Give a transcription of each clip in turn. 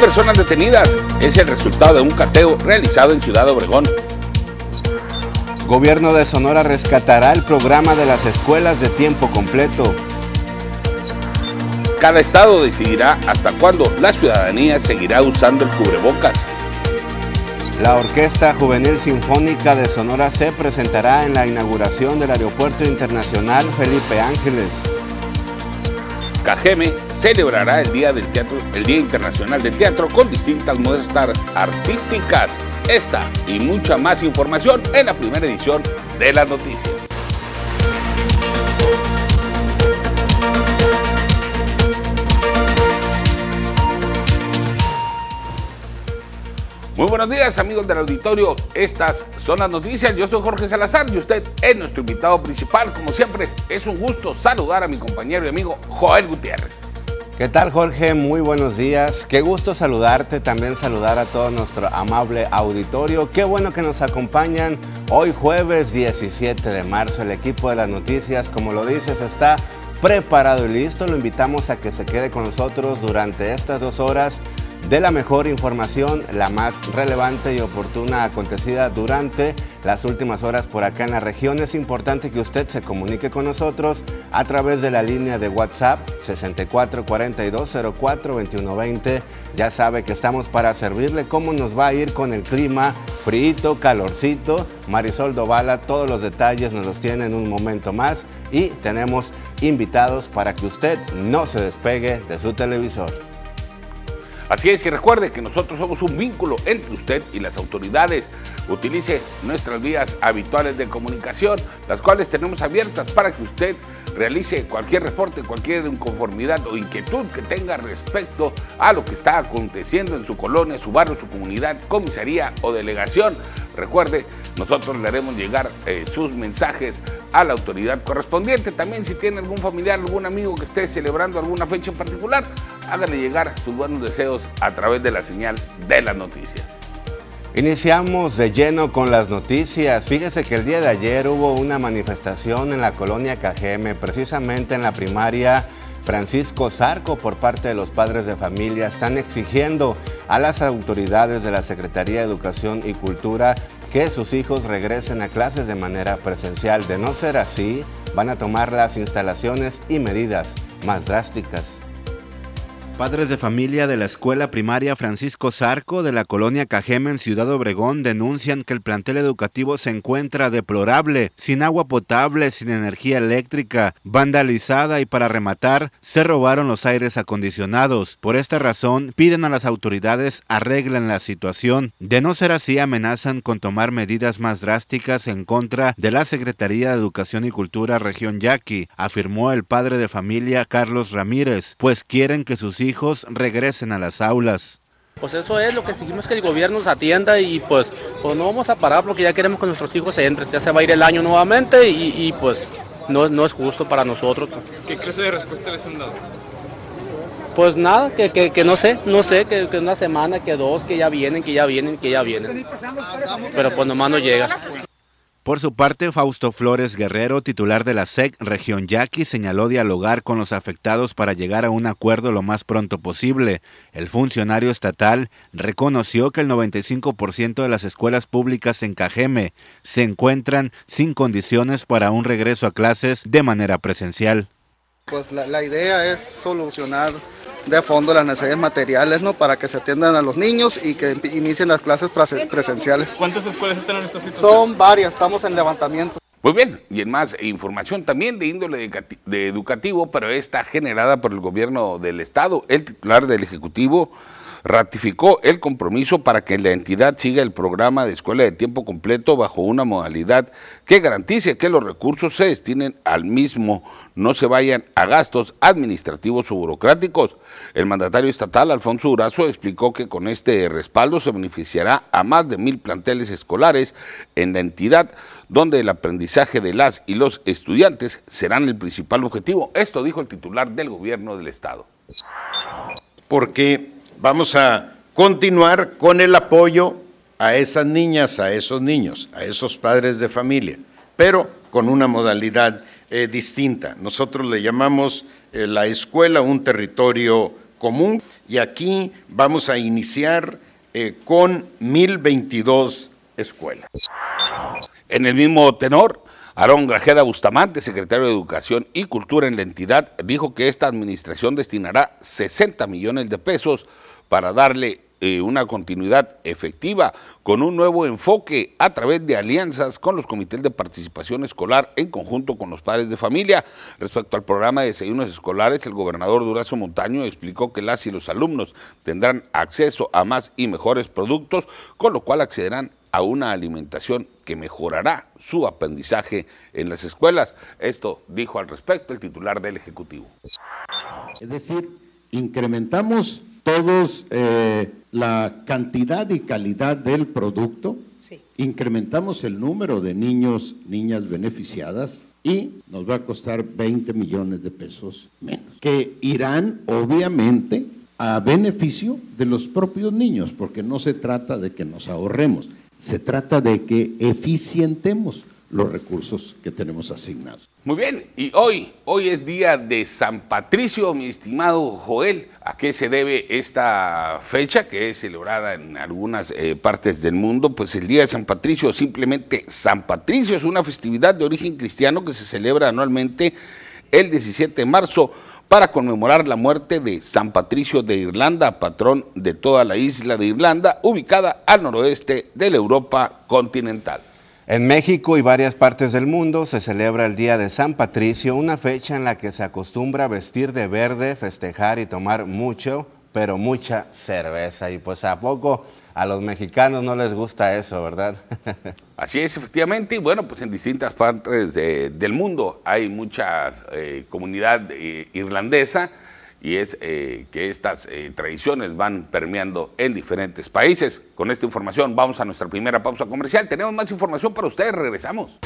personas detenidas. Es el resultado de un cateo realizado en Ciudad Obregón. Gobierno de Sonora rescatará el programa de las escuelas de tiempo completo. Cada estado decidirá hasta cuándo la ciudadanía seguirá usando el cubrebocas. La Orquesta Juvenil Sinfónica de Sonora se presentará en la inauguración del Aeropuerto Internacional Felipe Ángeles. Cajeme celebrará el Día del Teatro, el Día Internacional del Teatro con distintas muestras artísticas. Esta y mucha más información en la primera edición de las noticias. Muy buenos días amigos del auditorio, estas son las noticias, yo soy Jorge Salazar y usted es nuestro invitado principal, como siempre es un gusto saludar a mi compañero y amigo Joel Gutiérrez. ¿Qué tal Jorge? Muy buenos días, qué gusto saludarte, también saludar a todo nuestro amable auditorio, qué bueno que nos acompañan. Hoy jueves 17 de marzo, el equipo de las noticias, como lo dices, está preparado y listo, lo invitamos a que se quede con nosotros durante estas dos horas de la mejor información, la más relevante y oportuna acontecida durante las últimas horas por acá en la región. Es importante que usted se comunique con nosotros a través de la línea de WhatsApp 64 42 04 21 20. Ya sabe que estamos para servirle cómo nos va a ir con el clima, frío, calorcito. Marisol Dovala, todos los detalles nos los tiene en un momento más y tenemos invitados para que usted no se despegue de su televisor. Así es que recuerde que nosotros somos un vínculo entre usted y las autoridades. Utilice nuestras vías habituales de comunicación, las cuales tenemos abiertas para que usted realice cualquier reporte, cualquier inconformidad o inquietud que tenga respecto a lo que está aconteciendo en su colonia, su barrio, su comunidad, comisaría o delegación. Recuerde, nosotros le haremos llegar eh, sus mensajes a la autoridad correspondiente. También si tiene algún familiar, algún amigo que esté celebrando alguna fecha en particular, hágale llegar sus buenos deseos a través de la señal de las noticias. Iniciamos de lleno con las noticias. Fíjese que el día de ayer hubo una manifestación en la colonia Cajeme, precisamente en la primaria Francisco Zarco por parte de los padres de familia. Están exigiendo a las autoridades de la Secretaría de Educación y Cultura que sus hijos regresen a clases de manera presencial. De no ser así, van a tomar las instalaciones y medidas más drásticas. Padres de familia de la escuela primaria Francisco Zarco de la colonia Cajeme en Ciudad Obregón denuncian que el plantel educativo se encuentra deplorable, sin agua potable, sin energía eléctrica, vandalizada y para rematar, se robaron los aires acondicionados. Por esta razón, piden a las autoridades arreglen la situación. De no ser así, amenazan con tomar medidas más drásticas en contra de la Secretaría de Educación y Cultura Región Yaqui, afirmó el padre de familia Carlos Ramírez, pues quieren que sus hijos hijos regresen a las aulas. Pues eso es lo que exigimos que el gobierno nos atienda y pues, pues no vamos a parar porque ya queremos que nuestros hijos se entren. Ya se va a ir el año nuevamente y, pues no, no es justo para nosotros. ¿Qué clase de respuesta les han dado? Pues nada, que, que, no sé, no sé, que, que, una semana, que dos, que ya vienen, que ya vienen, que ya vienen. Pero pues nomás no llega. Por su parte, Fausto Flores Guerrero, titular de la SEC Región Yaqui, señaló dialogar con los afectados para llegar a un acuerdo lo más pronto posible. El funcionario estatal reconoció que el 95% de las escuelas públicas en Cajeme se encuentran sin condiciones para un regreso a clases de manera presencial. Pues la, idea es solucionar de fondo las necesidades materiales, ¿no? Para que se atiendan a los niños y que inicien las clases presenciales. ¿Cuántas escuelas están en esta situación? Son varias, estamos en levantamiento. Muy bien, y en más información también de índole de educativo, pero está generada por el gobierno del estado, el titular del Ejecutivo ratificó el compromiso para que la entidad siga el programa de escuela de tiempo completo bajo una modalidad que garantice que los recursos se destinen al mismo, no se vayan a gastos administrativos o burocráticos. El mandatario estatal, Alfonso Durazo, explicó que con este respaldo se beneficiará a más de mil planteles escolares en la entidad, donde el aprendizaje de las y los estudiantes serán el principal objetivo. Esto dijo el titular del gobierno del Estado. Porque vamos a continuar con el apoyo a esas niñas, a esos niños, a esos padres de familia, pero con una modalidad eh, distinta. Nosotros le llamamos eh, la escuela un territorio común y aquí vamos a iniciar eh, con 1022 escuelas. En el mismo tenor, Aarón Grajeda Bustamante, secretario de Educación y Cultura en la entidad, dijo que esta administración destinará 60 millones de pesos para darle eh, una continuidad efectiva con un nuevo enfoque a través de alianzas con los comités de participación escolar en conjunto con los padres de familia. Respecto al programa de desayunos escolares, el gobernador Durazo Montaño explicó que las y los alumnos tendrán acceso a más y mejores productos, con lo cual accederán a una alimentación que mejorará su aprendizaje en las escuelas. Esto dijo al respecto el titular del Ejecutivo. Es decir, incrementamos todos eh, la cantidad y calidad del producto, incrementamos el número de niños, niñas beneficiadas y nos va a costar 20 millones de pesos menos, que irán obviamente a beneficio de los propios niños, porque no se trata de que nos ahorremos, se trata de que eficientemos los recursos que tenemos asignados. Muy bien, y hoy, hoy es día de San Patricio, mi estimado Joel. ¿A qué se debe esta fecha que es celebrada en algunas eh, partes del mundo? Pues el Día de San Patricio, simplemente San Patricio, es una festividad de origen cristiano que se celebra anualmente el 17 de marzo para conmemorar la muerte de San Patricio de Irlanda, patrón de toda la isla de Irlanda, ubicada al noroeste de la Europa continental. En México y varias partes del mundo se celebra el Día de San Patricio, una fecha en la que se acostumbra vestir de verde, festejar y tomar mucho, pero mucha cerveza. Y pues a poco a los mexicanos no les gusta eso, ¿verdad? Así es, efectivamente. Y bueno, pues en distintas partes del mundo hay mucha eh, comunidad eh, irlandesa y es eh, que estas eh, tradiciones van permeando en diferentes países. Con esta información vamos a nuestra primera pausa comercial. Tenemos más información para ustedes, regresamos.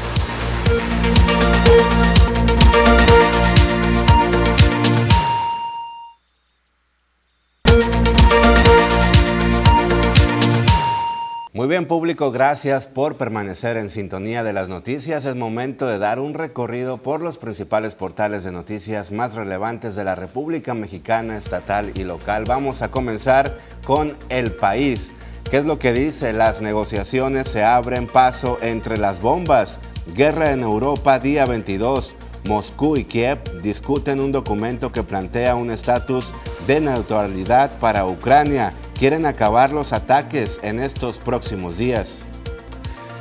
Muy bien público, gracias por permanecer en sintonía de las noticias. Es momento de dar un recorrido por los principales portales de noticias más relevantes de la República Mexicana, estatal y local. Vamos a comenzar con El País. ¿Qué es lo que dice? Las negociaciones se abren paso entre las bombas. Guerra en Europa, día 22. Moscú y Kiev discuten un documento que plantea un estatus de neutralidad para Ucrania quieren acabar los ataques en estos próximos días.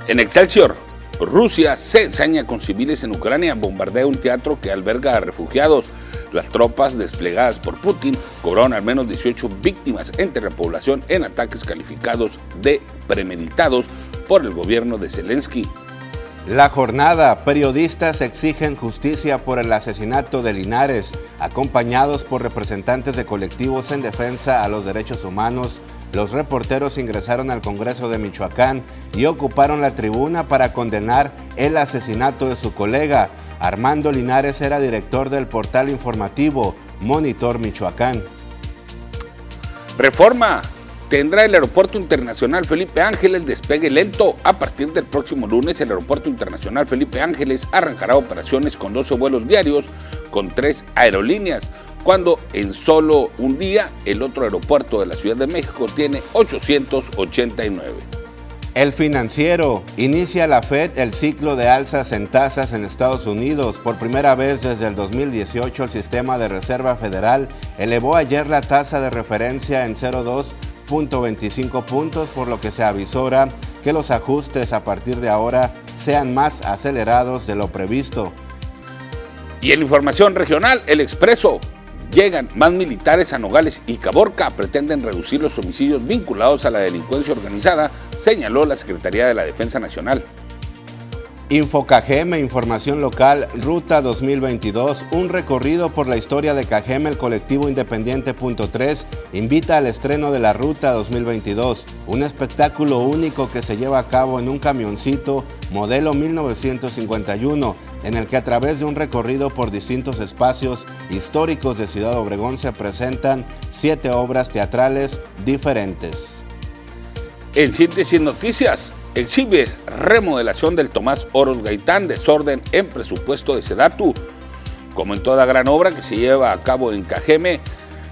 En Excelsior, Rusia se ensaña con civiles en Ucrania, bombardea un teatro que alberga a refugiados. Las tropas desplegadas por Putin cobraron al menos 18 víctimas entre la población en ataques calificados de premeditados por el gobierno de Zelensky. La jornada, periodistas exigen justicia por el asesinato de Linares, acompañados por representantes de colectivos en defensa a los derechos humanos. Los reporteros ingresaron al Congreso de Michoacán y ocuparon la tribuna para condenar el asesinato de su colega. Armando Linares era director del portal informativo Monitor Michoacán. Reforma, tendrá el Aeropuerto Internacional Felipe Ángeles despegue lento. A partir del próximo lunes, el Aeropuerto Internacional Felipe Ángeles arrancará operaciones con 12 vuelos diarios con tres aerolíneas, cuando en solo un día el otro aeropuerto de la Ciudad de México tiene 889. El financiero inicia la Fed el ciclo de alzas en tasas en Estados Unidos. Por primera vez desde el 2018, el sistema de Reserva Federal elevó ayer la tasa de referencia en 0,2 25 puntos, por lo que se avisora que los ajustes a partir de ahora sean más acelerados de lo previsto. Y en información regional, el Expreso. Llegan más militares a Nogales y Caborca, pretenden reducir los homicidios vinculados a la delincuencia organizada, señaló la Secretaría de la Defensa Nacional. Infocajeme, información local, Ruta 2022, un recorrido por la historia de Cajeme, el colectivo independiente Punto 3, invita al estreno de la Ruta 2022, un espectáculo único que se lleva a cabo en un camioncito modelo 1951, en el que a través de un recorrido por distintos espacios históricos de Ciudad Obregón se presentan siete obras teatrales diferentes. En síntesis noticias, exhibe remodelación del Tomás Oros Gaitán, desorden en presupuesto de Sedatu. Como en toda gran obra que se lleva a cabo en Cajeme,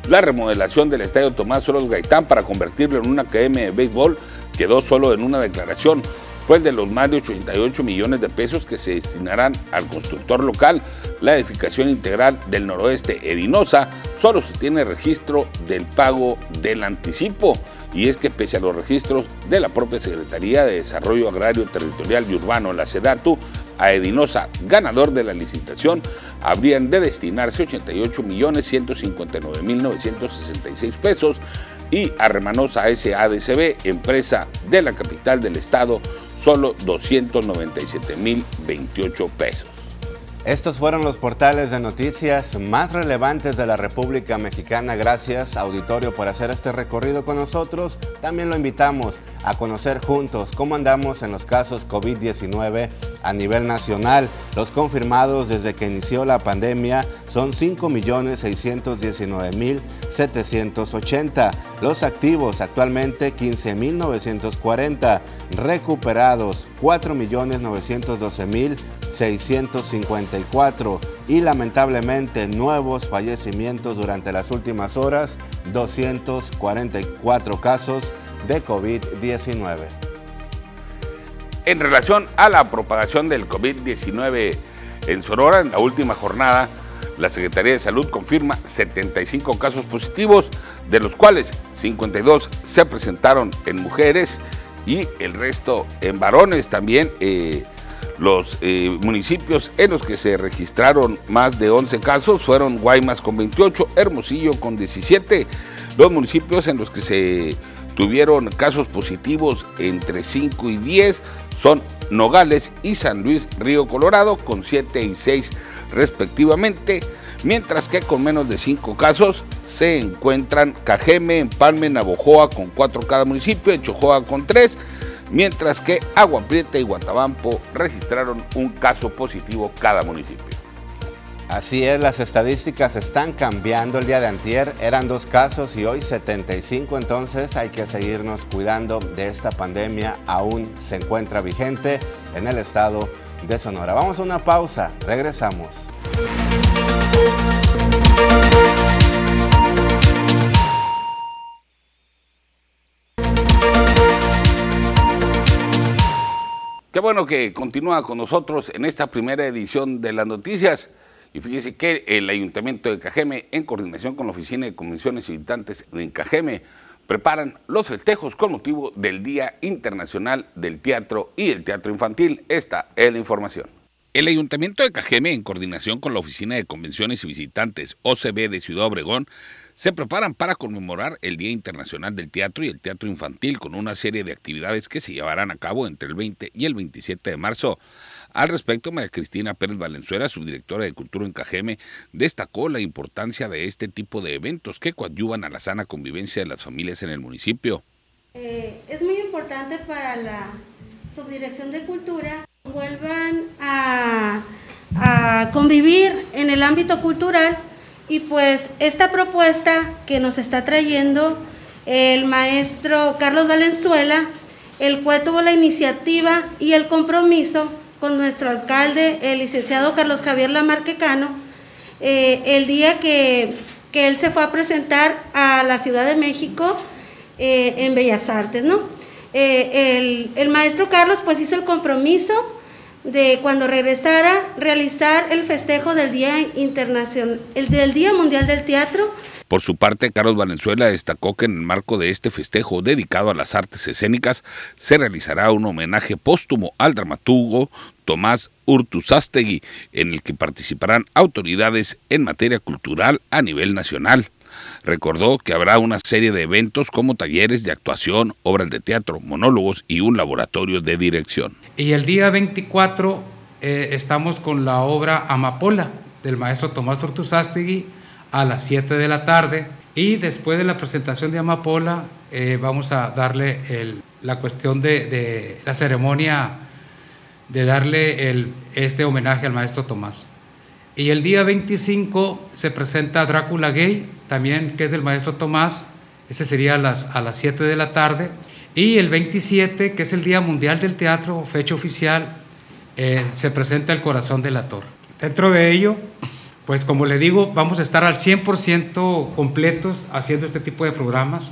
La remodelación del estadio Tomás Soros Gaitán para convertirlo en una academia de béisbol quedó solo en una declaración. El de los más de 88 millones de pesos que se destinarán al constructor local. La edificación integral del noroeste Edinosa solo se tiene registro del pago del anticipo. Y es que pese a los registros de la propia Secretaría de Desarrollo Agrario Territorial y Urbano, la SEDATU, a Edinosa, ganador de la licitación, habrían de destinarse 88 millones pesos y a Remanosa SADCB, empresa de la capital del estado, solo 297 mil 28 pesos. Estos fueron los portales de noticias más relevantes de la República Mexicana. Gracias, auditorio, por hacer este recorrido con nosotros. También lo invitamos a conocer juntos cómo andamos en los casos COVID-19 a nivel nacional. Los confirmados desde que inició la pandemia son 5.619.780. Los activos actualmente 15.940. Recuperados 4.912.654. Y lamentablemente nuevos fallecimientos durante las últimas horas, 244 casos de COVID-19. En relación a la propagación del COVID-19 en Sonora, en la última jornada, la Secretaría de Salud confirma 75 casos positivos, de los cuales 52 se presentaron en mujeres y el resto en varones también. Eh, los eh, municipios en los que se registraron más de 11 casos fueron Guaymas con 28, Hermosillo con 17. Los municipios en los que se tuvieron casos positivos entre 5 y 10 son Nogales y San Luis Río Colorado con 7 y 6 respectivamente, mientras que con menos de 5 casos se encuentran Cajeme, Empalme, Navojoa con 4 cada municipio, Chojoa con 3, mientras que Agua Prieta y Guatabampo registraron un caso positivo cada municipio. Así es, las estadísticas están cambiando. El día de antier eran dos casos y hoy 75, entonces hay que seguirnos cuidando de esta pandemia. Aún se encuentra vigente en el estado de Sonora. Vamos a una pausa, regresamos. Qué bueno que continúa con nosotros en esta primera edición de las noticias. Y fíjese que el Ayuntamiento de Cajeme, en coordinación con la Oficina de Convenciones y Visitantes en Cajeme, preparan los festejos con motivo del Día Internacional del Teatro y el Teatro Infantil. Esta es la información. El Ayuntamiento de Cajeme, en coordinación con la Oficina de Convenciones y Visitantes OCB de Ciudad Obregón, se preparan para conmemorar el Día Internacional del Teatro y el Teatro Infantil con una serie de actividades que se llevarán a cabo entre el 20 y el 27 de marzo. Al respecto, María Cristina Pérez Valenzuela, subdirectora de Cultura en Cajeme, destacó la importancia de este tipo de eventos que coadyuvan a la sana convivencia de las familias en el municipio. Eh, es muy importante para la subdirección de Cultura vuelvan a, a convivir en el ámbito cultural y pues esta propuesta que nos está trayendo el maestro Carlos Valenzuela, el cual tuvo la iniciativa y el compromiso con nuestro alcalde, el licenciado Carlos Javier Lamarquecano, eh, el día que, él se fue a presentar a la Ciudad de México eh, en Bellas Artes, ¿no? Eh, el, maestro Carlos pues hizo el compromiso de cuando regresara realizar el festejo del Día Internacional, el del Día Mundial del Teatro por su parte, Carlos Valenzuela destacó que en el marco de este festejo dedicado a las artes escénicas se realizará un homenaje póstumo al dramaturgo Tomás Urtuzastegui, en el que participarán autoridades en materia cultural a nivel nacional. Recordó que habrá una serie de eventos como talleres de actuación, obras de teatro, monólogos y un laboratorio de dirección. Y el día 24 eh, estamos con la obra Amapola del maestro Tomás Urtuzastegui a las 7 de la tarde y después de la presentación de Amapola eh, vamos a darle la cuestión de, la ceremonia de darle este homenaje al maestro Tomás. Y el día 25 se presenta Drácula Gay, también que es del maestro Tomás, ese sería a las, a las 7 de la tarde. Y el 27, que es el Día Mundial del Teatro, fecha oficial, eh, se presenta El Corazón del Ator. Dentro de ello, pues como le digo, vamos a estar al 100% completos haciendo este tipo de programas,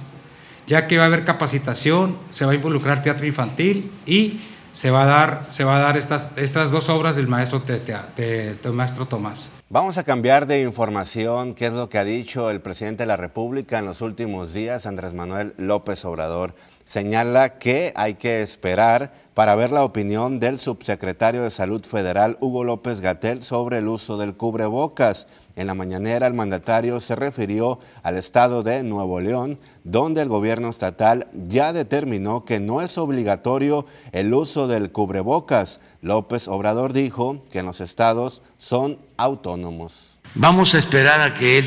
ya que va a haber capacitación, se va a involucrar teatro infantil y se va a dar, se va a dar estas, estas dos obras del maestro, del maestro Tomás. Vamos a cambiar de información, qué es lo que ha dicho el presidente de la República en los últimos días, Andrés Manuel López Obrador. Señala que hay que esperar para ver la opinión del subsecretario de Salud Federal, Hugo López Gatel, sobre el uso del cubrebocas. En la mañanera, el mandatario se refirió al estado de Nuevo León, donde el gobierno estatal ya determinó que no es obligatorio el uso del cubrebocas. López Obrador dijo que en los estados son autónomos. Vamos a esperar a que él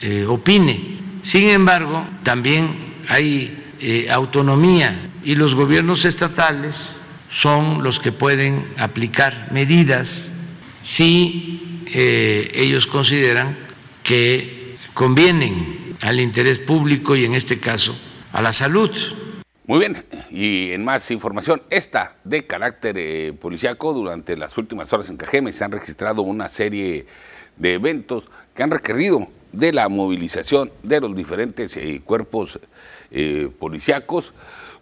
eh, opine. Sin embargo, también hay eh, autonomía y los gobiernos estatales son los que pueden aplicar medidas si eh, ellos consideran que convienen al interés público y en este caso a la salud. Muy bien, y en más información, esta de carácter eh, policiaco, durante las últimas horas en Cajeme se han registrado una serie de eventos que han requerido de la movilización de los diferentes eh, cuerpos policíacos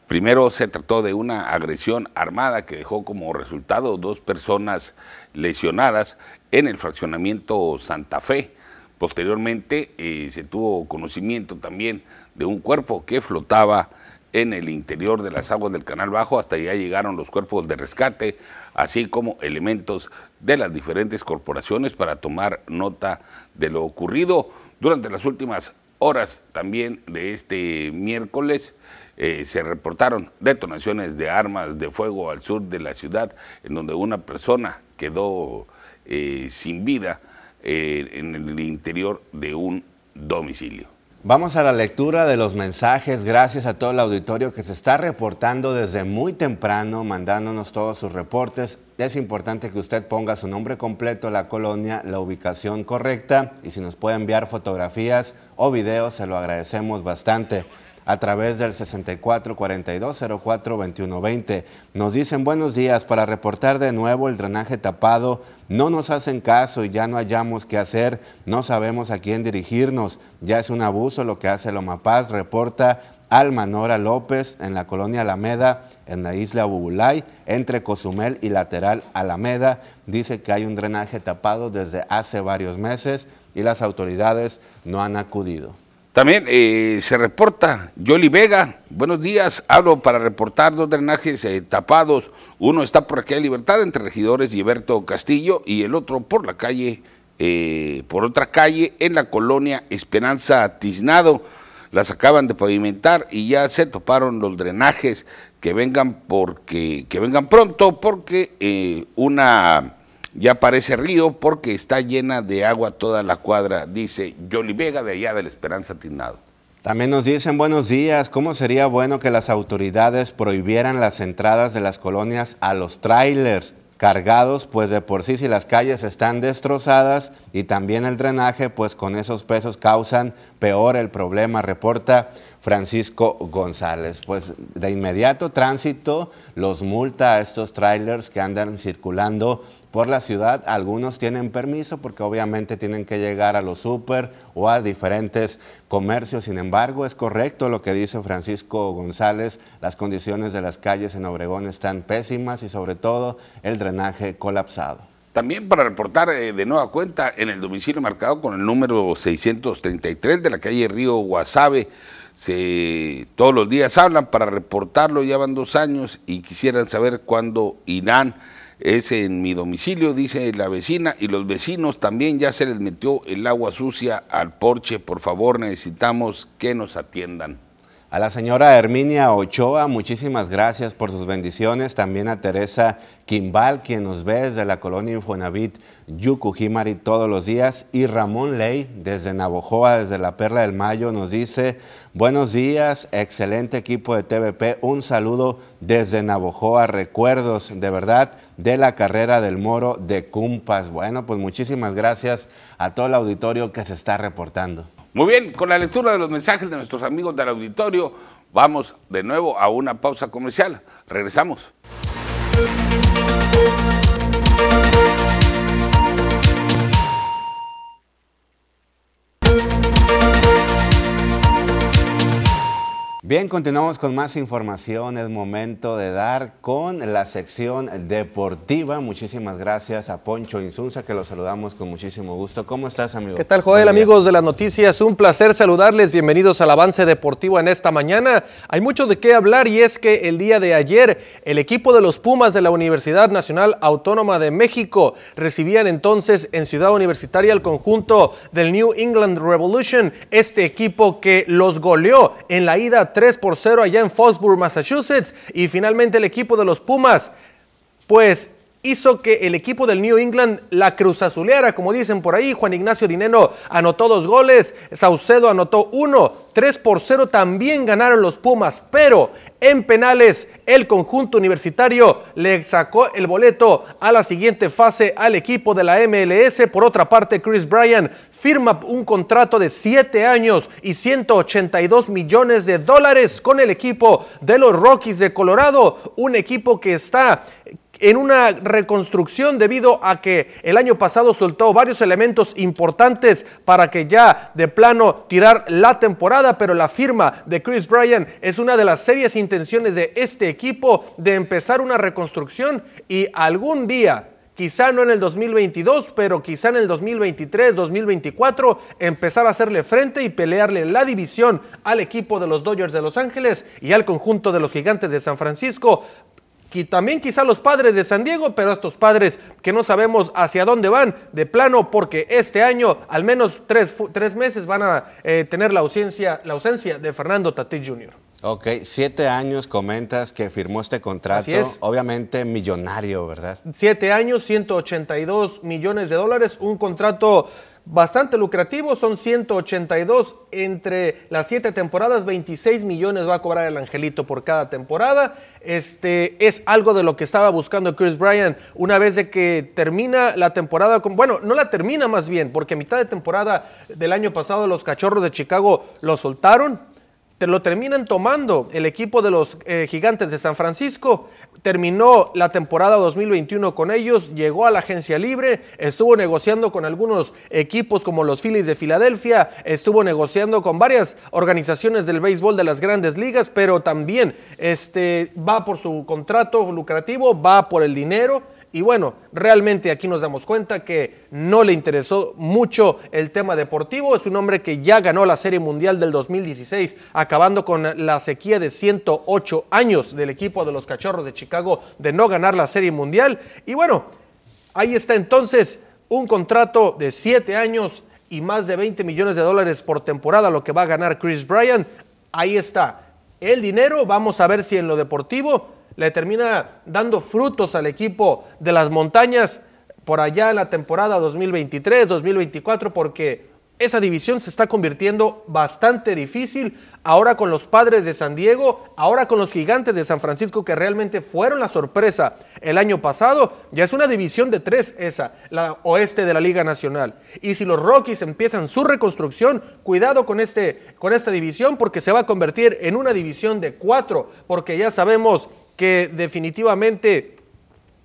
Primero se trató de una agresión armada que dejó como resultado dos personas lesionadas en el fraccionamiento Santa Fe. Posteriormente eh, se tuvo conocimiento también de un cuerpo que flotaba en el interior de las aguas del Canal Bajo. Hasta allá llegaron los cuerpos de rescate, así como elementos de las diferentes corporaciones para tomar nota de lo ocurrido. Durante las últimas horas también de este miércoles, eh, se reportaron detonaciones de armas de fuego al sur de la ciudad, en donde una persona quedó eh, sin vida eh, en el interior de un domicilio. Vamos a la lectura de los mensajes. Gracias a todo el auditorio que se está reportando desde muy temprano, mandándonos todos sus reportes. Es importante que usted ponga su nombre completo, la colonia, la ubicación correcta y si nos puede enviar fotografías o videos, se lo agradecemos bastante a través del 6442042120. Nos dicen buenos días para reportar de nuevo el drenaje tapado. No nos hacen caso y ya no hallamos qué hacer. No sabemos a quién dirigirnos. Ya es un abuso lo que hace Loma Paz, reporta Almanora López en la colonia Alameda, en la isla Bubulay, entre Cozumel y lateral Alameda. Dice que hay un drenaje tapado desde hace varios meses y las autoridades no han acudido. También eh, se reporta Yoli Vega. Buenos días. Hablo para reportar dos drenajes eh, tapados. Uno está por aquí de Libertad entre Regidores y Eberto Castillo y el otro por la calle, eh, por otra calle en la colonia Esperanza Tiznado. Las acaban de pavimentar y ya se toparon los drenajes que vengan porque que vengan pronto porque una ya parece río porque está llena de agua toda la cuadra, dice Yoli Vega de allá de la Esperanza Tiznado. También nos dicen buenos días, ¿cómo sería bueno que las autoridades prohibieran las entradas de las colonias a los trailers cargados, pues de por sí si las calles están destrozadas y también el drenaje, pues con esos pesos causan peor el problema, reporta Francisco González. Pues de inmediato tránsito los multa a estos trailers que andan circulando por la ciudad. Algunos tienen permiso porque obviamente tienen que llegar a los súper o a diferentes comercios. Sin embargo, es correcto lo que dice Francisco González. Las condiciones de las calles en Obregón están pésimas y sobre todo el drenaje colapsado. También para reportar eh, de nueva cuenta en el domicilio marcado con el número 633 de la calle Río Guasave se, todos los días hablan para reportarlo, ya van dos años y quisieran saber cuándo irán. Es en mi domicilio, dice la vecina, y los vecinos también ya se les metió el agua sucia al porche. Por favor, necesitamos que nos atiendan. A la señora Herminia Ochoa, muchísimas gracias por sus bendiciones. También a Teresa Quimbal, quien nos ve desde la colonia Infonavit Yucujimari todos los días. Y Ramón Ley, desde Navojoa, desde la Perla del Mayo, nos dice, buenos días, excelente equipo de TVP. Un saludo desde Navojoa, recuerdos de verdad de la carrera del Moro de Cumpas. Bueno, pues muchísimas gracias a todo el auditorio que se está reportando. Muy bien, con la lectura de los mensajes de nuestros amigos del auditorio, vamos de nuevo a una pausa comercial. Regresamos. Bien, continuamos con más información. Es momento de dar con la sección deportiva. Muchísimas gracias a Poncho Insunza, que lo saludamos con muchísimo gusto. ¿Cómo estás, amigo? ¿Qué tal, Joel? Amigos de las noticias, un placer saludarles. Bienvenidos al avance deportivo en esta mañana. Hay mucho de qué hablar y es que el día de ayer el equipo de los Pumas de la Universidad Nacional Autónoma de México recibían entonces en Ciudad Universitaria el conjunto del New England Revolution, este equipo que los goleó en la ida 3 por 0 allá en Foxborough, Massachusetts. Y finalmente el equipo de los Pumas, pues hizo que el equipo del New England la cruz azuleara, como dicen por ahí. Juan Ignacio Dineno anotó dos goles, Saucedo anotó uno, 3 por 0 también ganaron los Pumas, pero en penales el conjunto universitario le sacó el boleto a la siguiente fase al equipo de la MLS. Por otra parte, Chris Bryan firma un contrato de 7 años y 182 millones de dólares con el equipo de los Rockies de Colorado, un equipo que está en una reconstrucción debido a que el año pasado soltó varios elementos importantes para que ya de plano tirar la temporada, pero la firma de Chris Bryan es una de las serias intenciones de este equipo de empezar una reconstrucción y algún día quizá no en el 2022, pero quizá en el 2023, 2024, empezar a hacerle frente y pelearle la división al equipo de los Dodgers de Los Ángeles y al conjunto de los Gigantes de San Francisco y también quizá los padres de San Diego, pero estos padres que no sabemos hacia dónde van de plano, porque este año al menos tres, tres meses van a eh, tener la ausencia, la ausencia de Fernando Tatí Jr. Ok, siete años comentas que firmó este contrato, obviamente millonario, ¿verdad? Siete años, 182 millones de dólares, un contrato bastante lucrativo, son 182 entre las siete temporadas, 26 millones va a cobrar el Angelito por cada temporada. Este es algo de lo que estaba buscando Chris Bryant una vez de que termina la temporada, con, bueno, no la termina más bien, porque a mitad de temporada del año pasado los Cachorros de Chicago lo soltaron te lo terminan tomando el equipo de los eh, gigantes de San Francisco. Terminó la temporada 2021 con ellos, llegó a la agencia libre, estuvo negociando con algunos equipos como los Phillies de Filadelfia, estuvo negociando con varias organizaciones del béisbol de las grandes ligas, pero también este, va por su contrato lucrativo, va por el dinero y bueno, realmente aquí nos damos cuenta que no le interesó mucho el tema deportivo. Es un hombre que ya ganó la Serie Mundial del 2016, acabando con la sequía de 108 años del equipo de los Cachorros de Chicago de no ganar la Serie Mundial. Y bueno, ahí está entonces un contrato de 7 años y más de 20 millones de dólares por temporada, lo que va a ganar Chris Bryan. Ahí está el dinero. Vamos a ver si en lo deportivo le termina dando frutos al equipo de las montañas por allá en la temporada 2023-2024 porque esa división se está convirtiendo bastante difícil ahora con los padres de San Diego, ahora con los gigantes de San Francisco que realmente fueron la sorpresa el año pasado. Ya es una división de tres esa, la oeste de la Liga Nacional. Y si los Rockies empiezan su reconstrucción, cuidado con, este, con esta división porque se va a convertir en una división de cuatro, porque ya sabemos que definitivamente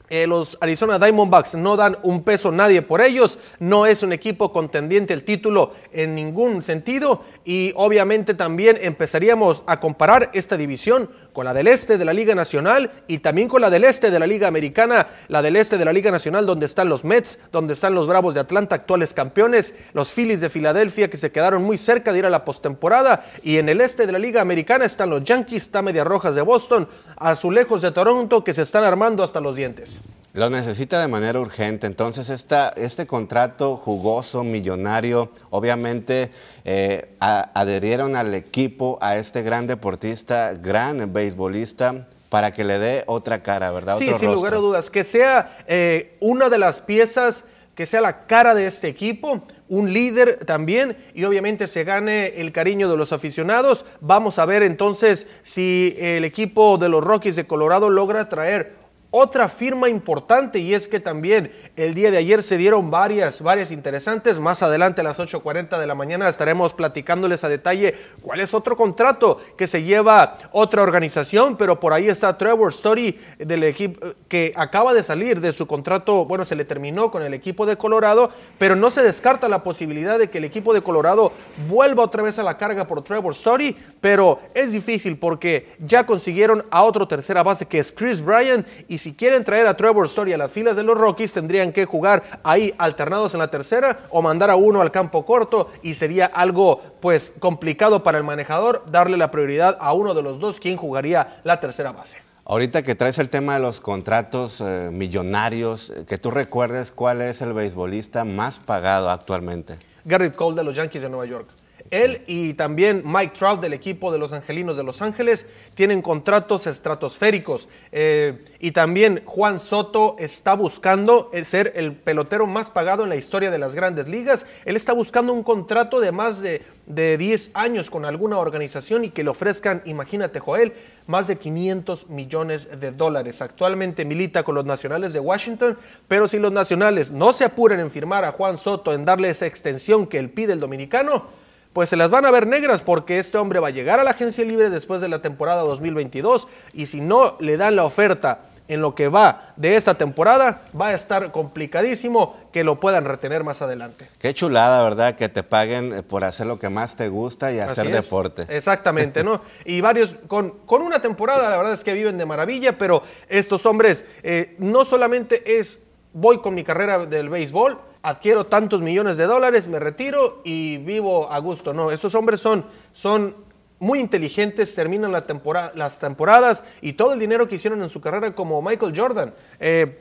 eh, los Arizona Diamondbacks no dan un peso nadie por ellos, no es un equipo contendiente el título en ningún sentido y obviamente también empezaríamos a comparar esta división con la del este de la Liga Nacional y también con la del este de la Liga Americana, la del este de la Liga Nacional donde están los Mets, donde están los Bravos de Atlanta, actuales campeones, los Phillies de Filadelfia que se quedaron muy cerca de ir a la postemporada y en el este de la Liga Americana están los Yankees, está Medias Rojas de Boston, Azulejos de Toronto que se están armando hasta los dientes. Lo necesita de manera urgente. Entonces, esta, este contrato jugoso, millonario, obviamente eh, adherieron al equipo, a este gran deportista, gran beisbolista, para que le dé otra cara, ¿verdad? Sí, sin lugar a dudas. Que sea eh, una de las piezas, que sea la cara de este equipo, un líder también y obviamente se gane el cariño de los aficionados. Vamos a ver entonces si el equipo de los Rockies de Colorado logra traer otra firma importante y es que también el día de ayer se dieron varias, varias interesantes. Más adelante a las 8.40 de la mañana estaremos platicándoles a detalle cuál es otro contrato que se lleva otra organización, pero por ahí está Trevor Story del equipo que acaba de salir de su contrato, bueno, se le terminó con el equipo de Colorado, pero no se descarta la posibilidad de que el equipo de Colorado vuelva otra vez a la carga por Trevor Story, pero es difícil porque ya consiguieron a otro tercera base que es Chris Bryant y si quieren traer a Trevor Story a las filas de los Rockies, tendrían que jugar ahí alternados en la tercera o mandar a uno al campo corto y sería algo pues complicado para el manejador darle la prioridad a uno de los dos quien jugaría la tercera base. Ahorita que traes el tema de los contratos eh, millonarios, eh, que tú recuerdes cuál es el beisbolista más pagado actualmente. Garrett Cole de los Yankees de Nueva York. Él y también Mike Trout del equipo de los Angelinos de Los Ángeles tienen contratos estratosféricos. Eh, y también Juan Soto está buscando ser el pelotero más pagado en la historia de las grandes ligas. Él está buscando un contrato de más de, de 10 años con alguna organización y que le ofrezcan, imagínate Joel, más de 500 millones de dólares. Actualmente milita con los Nacionales de Washington, pero si los Nacionales no se apuran en firmar a Juan Soto, en darle esa extensión que él pide el dominicano, pues se las van a ver negras porque este hombre va a llegar a la agencia libre después de la temporada 2022 y si no le dan la oferta en lo que va de esa temporada, va a estar complicadísimo que lo puedan retener más adelante. Qué chulada, ¿verdad? Que te paguen eh, por hacer lo que más te gusta y hacer deporte. Exactamente, ¿no? Y varios, con, con, una temporada, la verdad es que viven de maravilla, pero estos hombres eh, no solamente es voy con mi carrera del béisbol, adquiero tantos millones de dólares, me retiro y vivo a gusto. No, estos hombres son, son muy inteligentes, terminan la temporada, las temporadas y todo el dinero que hicieron en su carrera como Michael Jordan. Eh,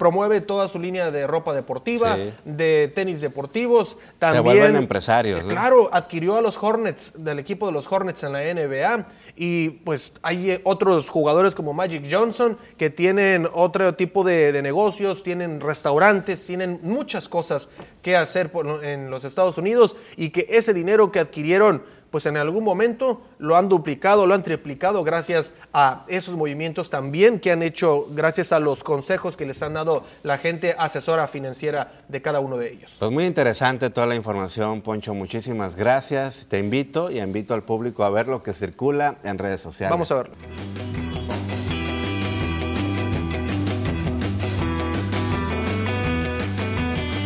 promueve toda su línea de ropa deportiva, de tenis deportivos. También, Se vuelven empresarios. Claro, adquirió a los Hornets, del equipo de los Hornets en la NBA. Y pues hay eh, otros jugadores como Magic Johnson que tienen otro tipo de, negocios, tienen restaurantes, tienen muchas cosas que hacer en los Estados Unidos y que ese dinero que adquirieron pues en algún momento lo han duplicado, lo han triplicado gracias a esos movimientos también que han hecho, gracias a los consejos que les han dado la gente asesora financiera de cada uno de ellos. Pues muy interesante toda la información, Poncho. Muchísimas gracias. Te invito y invito al público a ver lo que circula en redes sociales. Vamos a verlo.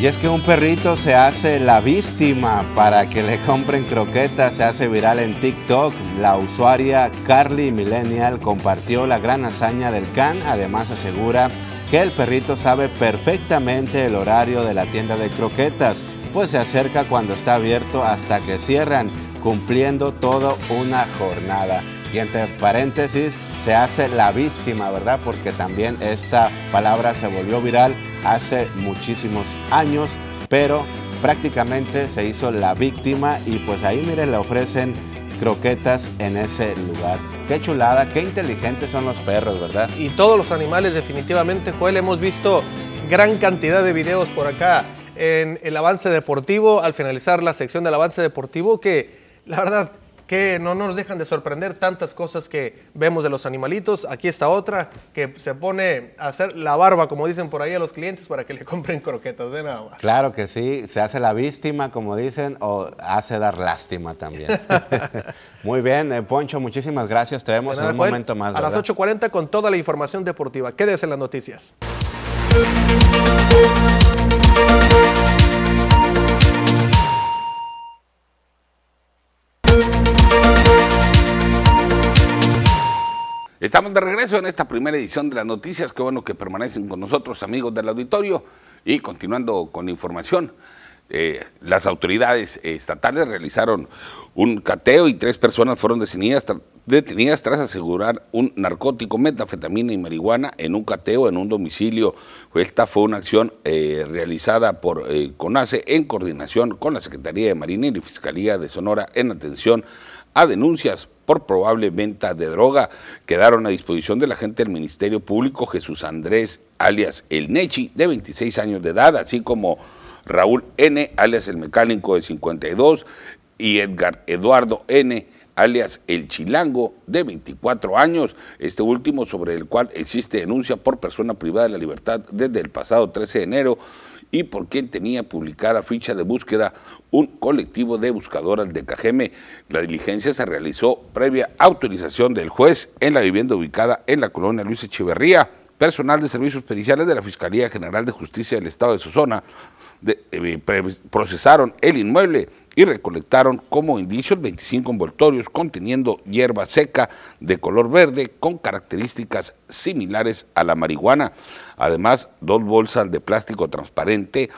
Y es que un perrito se hace la víctima para que le compren croquetas, se hace viral en TikTok. La usuaria Carly Millennial compartió la gran hazaña del can, además asegura que el perrito sabe perfectamente el horario de la tienda de croquetas, pues se acerca cuando está abierto hasta que cierran, cumpliendo toda una jornada. Y paréntesis, se hace la víctima, ¿verdad? Porque también esta palabra se volvió viral hace muchísimos años, pero prácticamente se hizo la víctima y pues ahí miren, le ofrecen croquetas en ese lugar. Qué chulada, qué inteligentes son los perros, ¿verdad? Y todos los animales definitivamente, Joel, hemos visto gran cantidad de videos por acá en el avance deportivo, al finalizar la sección del avance deportivo, que la verdad que no nos dejan de sorprender tantas cosas que vemos de los animalitos. Aquí está otra que se pone a hacer la barba, como dicen por ahí a los clientes, para que le compren croquetas. De nada más. Claro que sí, se hace la víctima, como dicen, o hace dar lástima también. Muy bien, eh, Poncho, muchísimas gracias. Te vemos en un momento más. A las 8.40 con toda la información deportiva. Quédese en las noticias. Estamos de regreso en esta primera edición de las noticias. Qué bueno que permanecen con nosotros, amigos del auditorio. Y continuando con información, eh, las autoridades estatales realizaron un cateo y tres personas fueron detenidas, tras asegurar un narcótico, metafetamina y marihuana en un cateo en un domicilio. Esta fue una acción eh, realizada por eh, CONACE en coordinación con la Secretaría de Marina y la Fiscalía de Sonora en atención a denuncias por probable venta de droga. Quedaron a disposición de la gente del Ministerio Público Jesús Andrés, alias El Nechi, de 26 años de edad, así como Raúl N., alias El Mecánico, de 52, y Edgar Eduardo N., alias El Chilango, de 24 años, este último sobre el cual existe denuncia por persona privada de la libertad desde el pasado 13 de enero y por quien tenía publicada ficha de búsqueda un colectivo de buscadoras de Cajeme. La diligencia se realizó previa autorización del juez en la vivienda ubicada en la colonia Luis Echeverría. Personal de servicios periciales de la Fiscalía General de Justicia del Estado de Sozona eh, procesaron el inmueble y recolectaron como indicios 25 envoltorios conteniendo hierba seca de color verde con características similares a la marihuana. Además, dos bolsas de plástico transparente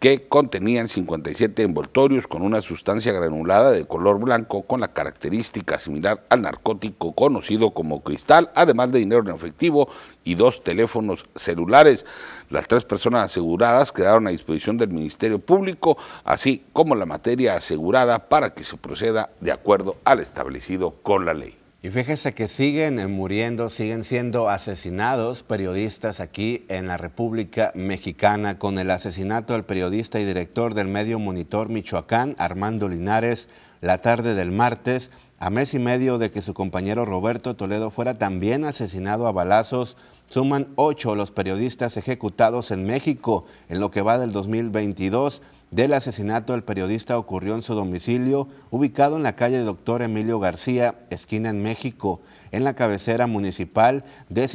que contenían 57 envoltorios con una sustancia granulada de color blanco con la característica similar al narcótico conocido como cristal, además de dinero en efectivo y dos teléfonos celulares. Las tres personas aseguradas quedaron a disposición del Ministerio Público, así como la materia asegurada para que se proceda de acuerdo al establecido con la ley. Y fíjese que siguen muriendo, siguen siendo asesinados periodistas aquí en la República Mexicana con el asesinato del periodista y director del medio Monitor Michoacán, Armando Linares, la tarde del martes, a mes y medio de que su compañero Roberto Toledo fuera también asesinado a balazos. Suman ocho los periodistas ejecutados en México en lo que va del 2022 del asesinato del periodista ocurrió en su domicilio, ubicado en la calle Doctor Emilio García, esquina en México, en la cabecera municipal de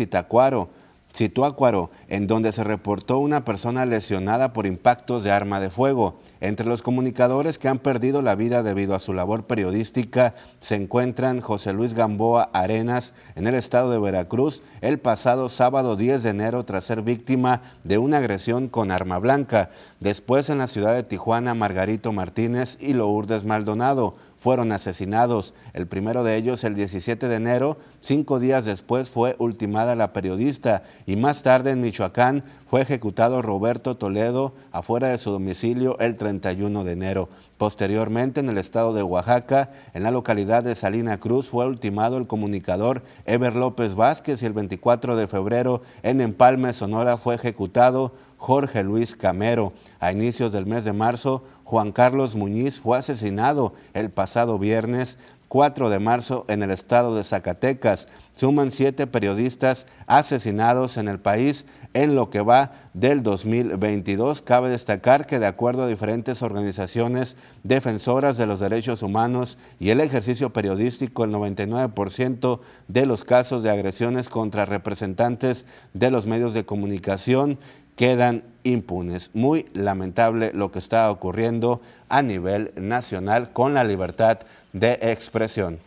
Citacuaro. Situácuaro, en donde se reportó una persona lesionada por impactos de arma de fuego. Entre los comunicadores que han perdido la vida debido a su labor periodística se encuentran José Luis Gamboa Arenas en el estado de Veracruz el pasado sábado 10 de enero tras ser víctima de una agresión con arma blanca. Después en la ciudad de Tijuana Margarito Martínez y Lourdes Maldonado fueron asesinados. El primero de ellos el 17 de enero, cinco días después fue ultimada la periodista y más tarde en Michoacán fue ejecutado Roberto Toledo afuera de su domicilio el 31 de enero. Posteriormente, en el estado de Oaxaca, en la localidad de Salina Cruz, fue ultimado el comunicador Eber López Vázquez y el 24 de febrero en Empalme, Sonora, fue ejecutado Jorge Luis Camero. A inicios del mes de marzo, Juan Carlos Muñiz fue asesinado el pasado viernes 4 de marzo en el estado de Zacatecas. Suman siete periodistas asesinados en el país en lo que va del 2022. Cabe destacar que de acuerdo a diferentes organizaciones defensoras de los derechos humanos y el ejercicio periodístico, el 99% de los casos de agresiones contra representantes de los medios de comunicación quedan impunes. Muy lamentable lo que está ocurriendo a nivel nacional con la libertad de expresión.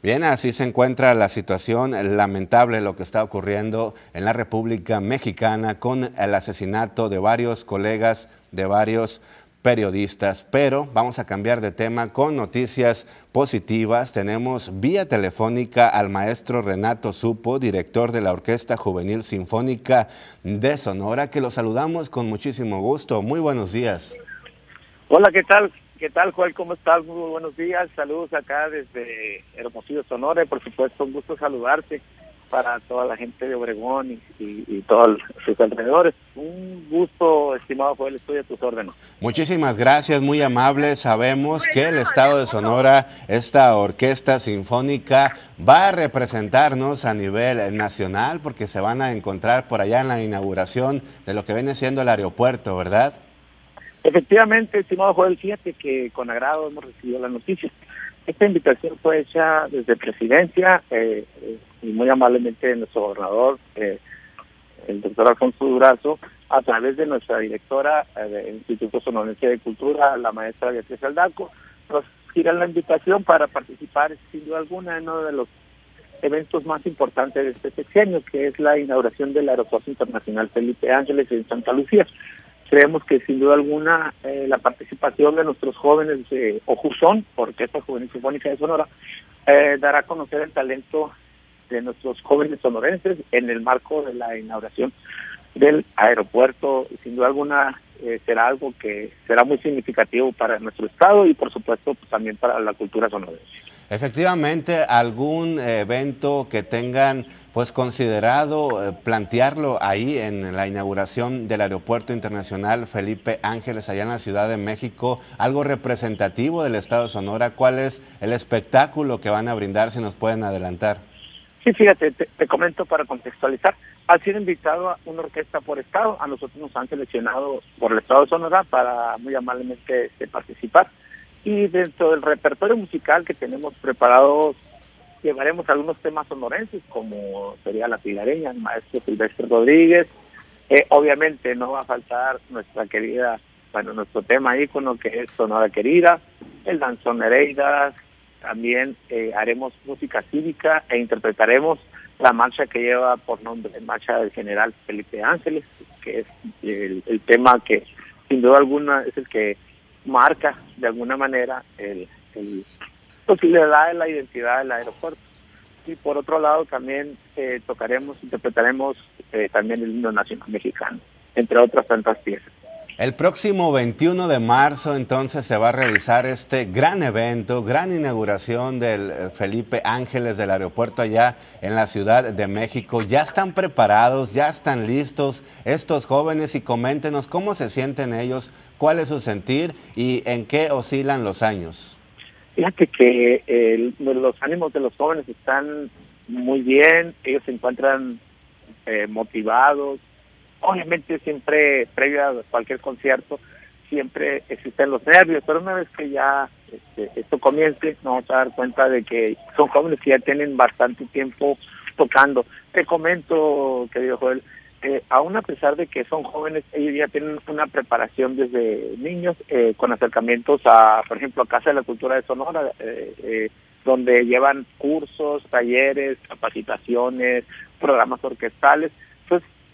Bien, así se encuentra la situación lamentable lo que está ocurriendo en la República Mexicana con el asesinato de varios colegas, de varios periodistas, pero vamos a cambiar de tema con noticias positivas. Tenemos vía telefónica al maestro Renato Supo, director de la Orquesta Juvenil Sinfónica de Sonora, que lo saludamos con muchísimo gusto. Muy buenos días. Hola, ¿qué tal? ¿Qué tal, Joel? ¿Cómo estás? Muy buenos días. Saludos acá desde Hermosillo, Sonora. Y por supuesto, un gusto saludarte para toda la gente de Obregón y, todos sus alrededores. Un gusto, estimado Joel, estoy a tus órdenes. Muchísimas gracias, muy amable. Sabemos que el Estado de Sonora, esta orquesta sinfónica, va a representarnos a nivel nacional porque se van a encontrar por allá en la inauguración de lo que viene siendo el aeropuerto, ¿verdad? Efectivamente, estimado Joel, fíjate que con agrado hemos recibido la noticia. Esta invitación fue hecha desde presidencia eh, y muy amablemente nuestro gobernador, eh, el doctor Alfonso Durazo, a través de nuestra directora eh, del Instituto Sonorense de Cultura, la maestra Beatriz Aldaco, nos gira la invitación para participar, sin duda alguna, en uno de los eventos más importantes de este sexenio, que es la inauguración del Aeropuerto Internacional Felipe Ángeles en Santa Lucía. Creemos que sin duda alguna eh, la participación de nuestros jóvenes de Ojuzón, Orquesta Juvenil Sinfónica de Sonora, dará a conocer el talento de nuestros jóvenes sonorenses en el marco de la inauguración del aeropuerto. Sin duda alguna eh, será algo que será muy significativo para nuestro estado y por supuesto pues, también para la cultura sonorense. Efectivamente, algún evento que tengan pues considerado eh, plantearlo ahí en la inauguración del Aeropuerto Internacional Felipe Ángeles allá en la Ciudad de México, algo representativo del Estado de Sonora. ¿Cuál es el espectáculo que van a brindar si nos pueden adelantar? Sí, fíjate, te, comento para contextualizar. Ha sido invitado a una orquesta por estado, a nosotros nos han seleccionado por el Estado de Sonora para muy amablemente este, participar y dentro del repertorio musical que tenemos preparado llevaremos algunos temas sonorenses como sería la pilareña, el maestro Silvestre Rodríguez. Eh, obviamente no va a faltar nuestra querida, bueno, nuestro tema ícono que es Sonora Querida, el danzón Nereidas, también eh, haremos música cívica e interpretaremos la marcha que lleva por nombre Marcha del General Felipe Ángeles, que es el tema que sin duda alguna es el que marca de alguna manera el, pues le da la identidad del aeropuerto. Y por otro lado también eh, tocaremos, interpretaremos eh, también el himno nacional mexicano, entre otras tantas piezas. El próximo 21 de marzo entonces se va a realizar este gran evento, gran inauguración del eh, Felipe Ángeles del aeropuerto allá en la Ciudad de México. ¿Ya están preparados? ¿Ya están listos estos jóvenes? Y coméntenos cómo se sienten ellos, cuál es su sentir y en qué oscilan los años. Fíjate que los ánimos de los jóvenes están muy bien, ellos se encuentran eh, motivados, obviamente siempre, previo a cualquier concierto, siempre existen los nervios, pero una vez que ya este, esto comience, nos vamos a dar cuenta de que son jóvenes que ya tienen bastante tiempo tocando. Te comento, querido Joel, eh, aún a pesar de que son jóvenes, ellos ya tienen una preparación desde niños eh, con acercamientos a, por ejemplo, a Casa de la Cultura de Sonora, eh, donde llevan cursos, talleres, capacitaciones, programas orquestales.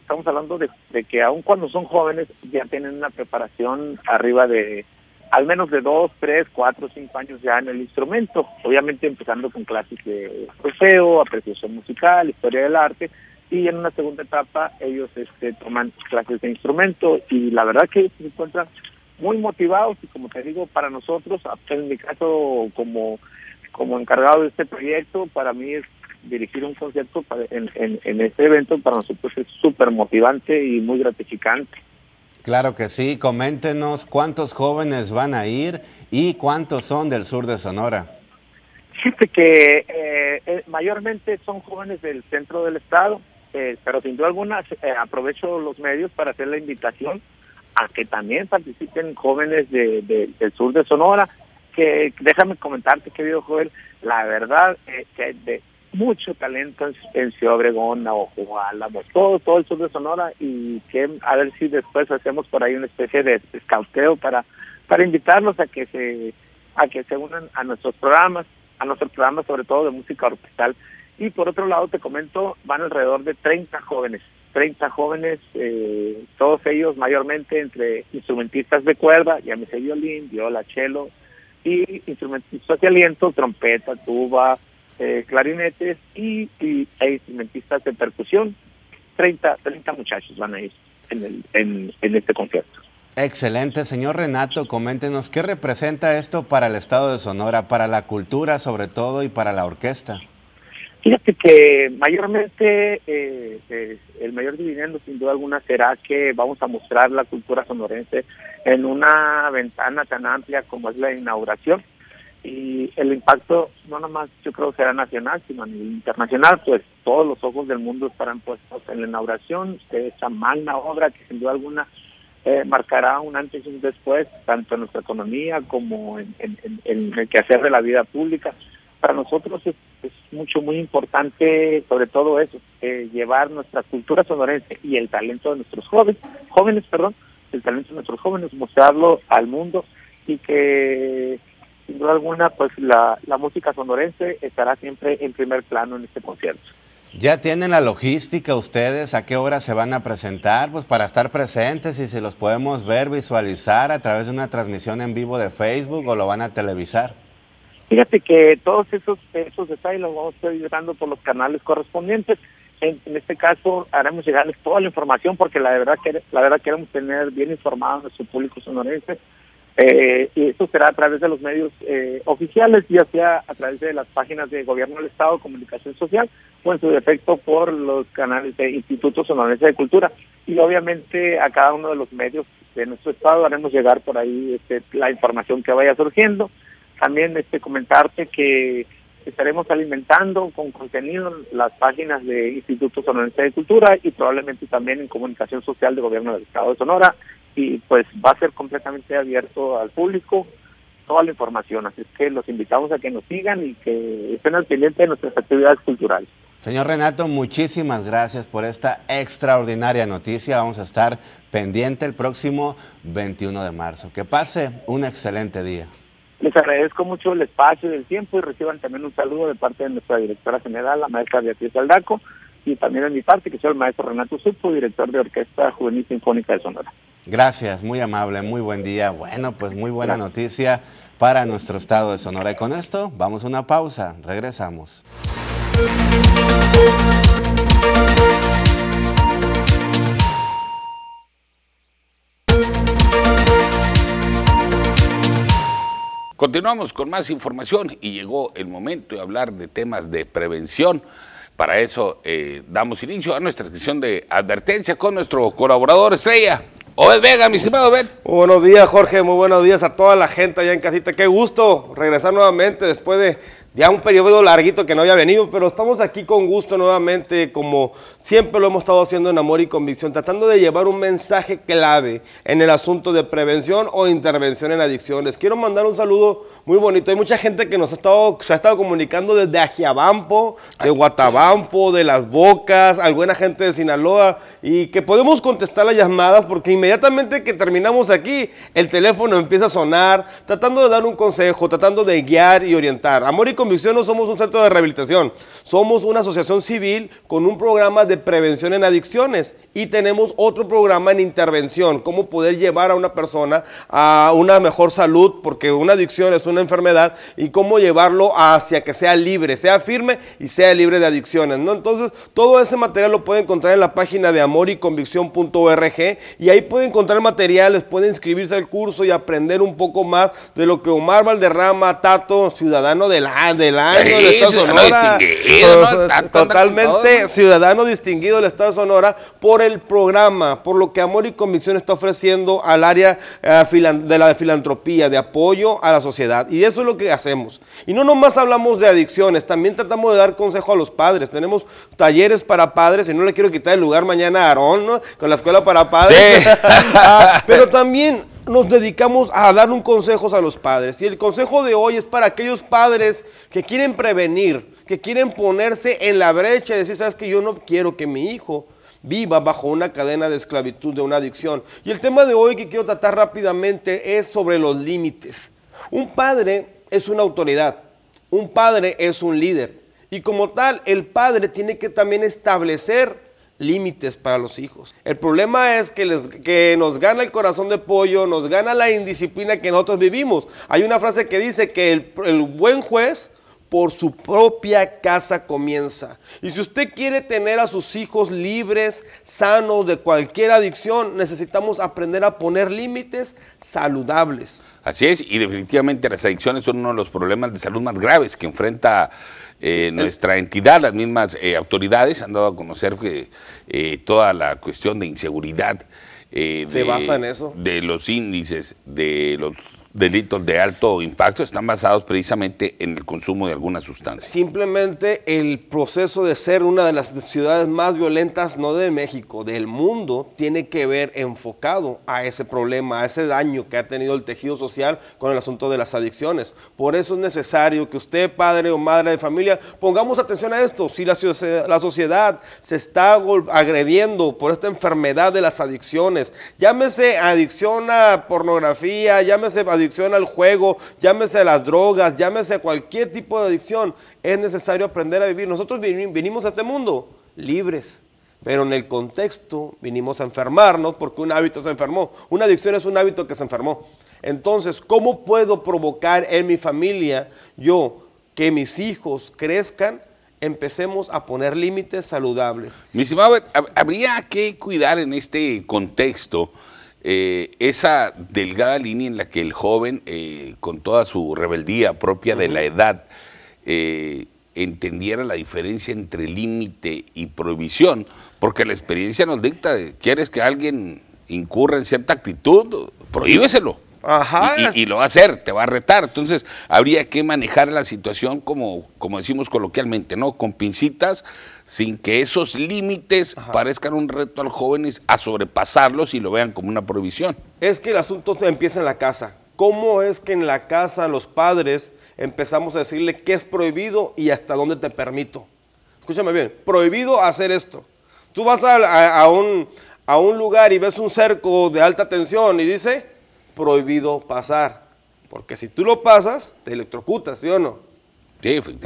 Estamos hablando de, que aun cuando son jóvenes ya tienen una preparación arriba de al menos de dos, tres, cuatro, cinco años ya en el instrumento, obviamente empezando con clases de trofeo, apreciación musical, historia del arte, y en una segunda etapa ellos este, toman clases de instrumento y la verdad que se encuentran muy motivados y como te digo, para nosotros, en mi caso como, como encargado de este proyecto, para mí es dirigir un concierto en, en, este evento para nosotros es súper motivante y muy gratificante. Claro que sí, coméntenos cuántos jóvenes van a ir y cuántos son del sur de Sonora. Fíjate que eh, eh, mayormente son jóvenes del centro del estado, eh, pero sin duda alguna aprovecho los medios para hacer la invitación a que también participen jóvenes de, del sur de Sonora, que déjame comentarte, querido Joel, la verdad que de, mucho talento en, Ciudad Obregón, o Álamos, todo, todo el sur de Sonora y que a ver si después hacemos por ahí una especie de escauteo para, para invitarlos a que se a que se unan a nuestros programas, a nuestros programas sobre todo de música orquestal. Y por otro lado te comento, van alrededor de 30 jóvenes, 30 jóvenes, eh, todos ellos mayormente entre instrumentistas de cuerda, llámese violín, viola, cello, y instrumentistas de aliento, trompeta, tuba, eh, clarinetes y, e instrumentistas de percusión. 30, 30 muchachos van a ir en, el, en, en este concierto. Excelente, señor Renato, coméntenos qué representa esto para el estado de Sonora, para la cultura sobre todo y para la orquesta. Fíjate que mayormente eh, eh, el mayor dividendo sin duda alguna será que vamos a mostrar la cultura sonorense en una ventana tan amplia como es la inauguración y el impacto no nomás yo creo será nacional, sino a nivel internacional, pues todos los ojos del mundo estarán puestos en la inauguración de esa magna obra que sin duda alguna eh, marcará un antes y un después, tanto en nuestra economía como en, el quehacer de la vida pública. Para nosotros es, mucho, muy importante, sobre todo eso, eh, llevar nuestra cultura sonorense y el talento de nuestros jóvenes, jóvenes, perdón, el talento de nuestros jóvenes, mostrarlo al mundo y que sin duda alguna, pues la, la música sonorense estará siempre en primer plano en este concierto. ¿Ya tienen la logística ustedes? ¿A qué hora se van a presentar? Pues para estar presentes y si los podemos ver, visualizar a través de una transmisión en vivo de Facebook o lo van a televisar. Fíjate que todos esos, esos detalles los vamos a estar llegando por los canales correspondientes. En, este caso haremos llegarles toda la información porque la verdad que la verdad queremos tener bien informado a nuestro público sonorense Eh, y esto será a través de los medios eh, oficiales, ya sea a través de las páginas de Gobierno del Estado, Comunicación Social, o en su defecto por los canales de Institutos Sonorense de Cultura. Y obviamente a cada uno de los medios de nuestro Estado haremos llegar por ahí este, la información que vaya surgiendo. También este, comentarte que estaremos alimentando con contenido las páginas de Institutos Sonorense de Cultura y probablemente también en Comunicación Social de Gobierno del Estado de Sonora y pues va a ser completamente abierto al público toda la información, así que los invitamos a que nos sigan y que estén al pendiente de nuestras actividades culturales. Señor Renato, muchísimas gracias por esta extraordinaria noticia. Vamos a estar pendiente el próximo 21 de marzo. Que pase un excelente día. Les agradezco mucho el espacio y el tiempo y reciban también un saludo de parte de nuestra directora general, la maestra Beatriz Aldaco, y también de mi parte, que soy el maestro Renato Supo, director de Orquesta Juvenil Sinfónica de Sonora. Gracias, muy amable, muy buen día. Bueno, pues muy buena noticia para nuestro estado de Sonora. Y con esto vamos a una pausa, regresamos. Continuamos con más información y llegó el momento de hablar de temas de prevención. Para eso eh, damos inicio a nuestra sección de advertencia con nuestro colaborador estrella, Obed Vega, mi estimado Obed. Muy buenos días, Jorge. Muy buenos días a toda la gente allá en casita. Qué gusto regresar nuevamente después de ya un periodo larguito que no había venido, pero estamos aquí con gusto nuevamente, como siempre lo hemos estado haciendo en Amor y Convicción, tratando de llevar un mensaje clave en el asunto de prevención o intervención en adicciones. Quiero mandar un saludo muy bonito. Hay mucha gente que nos ha estado, se ha estado comunicando desde Ajiabampo, de Guatabampo, de Las Bocas, alguna gente de Sinaloa, y que podemos contestar las llamadas porque inmediatamente que terminamos aquí, el teléfono empieza a sonar, tratando de dar un consejo, tratando de guiar y orientar. Amor y Convicción no somos un centro de rehabilitación, somos una asociación civil con un programa de prevención en adicciones y tenemos otro programa en intervención, cómo poder llevar a una persona a una mejor salud, porque una adicción es una enfermedad, y cómo llevarlo hacia que sea libre, sea firme y sea libre de adicciones. Entonces, todo ese material lo puede encontrar en la página de amoriconvicción.org y ahí puede encontrar materiales, puede inscribirse al curso y aprender un poco más de lo que Omar Valderrama, Tato, ciudadano del, del año del Estado Sonora, totalmente ciudadano distinguido del Estado de Sonora por el programa, por lo que Amor y Convicción está ofreciendo al área eh, de la filantropía, de apoyo a la sociedad. Y eso es lo que hacemos. Y no nomás hablamos de adicciones, también tratamos de dar consejo a los padres. Tenemos talleres para padres, y no le quiero quitar el lugar mañana a Aarón, ¿no? Con la escuela para padres. Ah, pero también nos dedicamos a dar un consejo a los padres. Y el consejo de hoy es para aquellos padres que quieren prevenir, que quieren ponerse en la brecha y decir, sabes que yo no quiero que mi hijo viva bajo una cadena de esclavitud, de una adicción. Y el tema de hoy que quiero tratar rápidamente es sobre los límites. Un padre es una autoridad, un padre es un líder. Y como tal, el padre tiene que también establecer límites para los hijos. El problema es que, les, que nos gana el corazón de pollo, nos gana la indisciplina que nosotros vivimos. Hay una frase que dice que el, el buen juez por su propia casa comienza. Y si usted quiere tener a sus hijos libres, sanos de cualquier adicción, necesitamos aprender a poner límites saludables. Así es, y definitivamente las adicciones son uno de los problemas de salud más graves que enfrenta eh, nuestra entidad, las mismas eh, autoridades han dado a conocer que eh, toda la cuestión de inseguridad se basa en eso. De los índices, de los delitos de alto impacto están basados precisamente en el consumo de alguna sustancia. Simplemente el proceso de ser una de las ciudades más violentas, no de México, del mundo, tiene que ver enfocado a ese problema, a ese daño que ha tenido el tejido social con el asunto de las adicciones. Por eso es necesario que usted, padre o madre de familia, pongamos atención a esto. Si la, la sociedad se está agrediendo por esta enfermedad de las adicciones, llámese adicción a pornografía, llámese adicción adicción al juego, llámese las drogas, llámese cualquier tipo de adicción, es necesario aprender a vivir. Nosotros vinimos a este mundo libres, pero en el contexto vinimos a enfermarnos porque un hábito se enfermó. Una adicción es un hábito que se enfermó. Entonces, ¿cómo puedo provocar en mi familia yo que mis hijos crezcan? Empecemos a poner límites saludables. Mi estimado, habría que cuidar en este contexto eh, esa delgada línea en la que el joven, eh, con toda su rebeldía propia de la edad, eh, entendiera la diferencia entre límite y prohibición, porque la experiencia nos dicta, quieres que alguien incurra en cierta actitud, prohíbeselo. Ajá. Y, y- y lo va a hacer, te va a retar. Entonces, habría que manejar la situación como, como decimos coloquialmente, ¿no? Con pincitas, sin que esos límites parezcan un reto a los jóvenes a sobrepasarlos y lo vean como una prohibición. Es que el asunto empieza en la casa. ¿Cómo es que en la casa los padres empezamos a decirle qué es prohibido y hasta dónde te permito? Escúchame bien, prohibido hacer esto. Tú vas a, a- a un, a un lugar y ves un cerco de alta tensión y dice prohibido pasar. Porque si tú lo pasas, te electrocutas, ¿sí o no?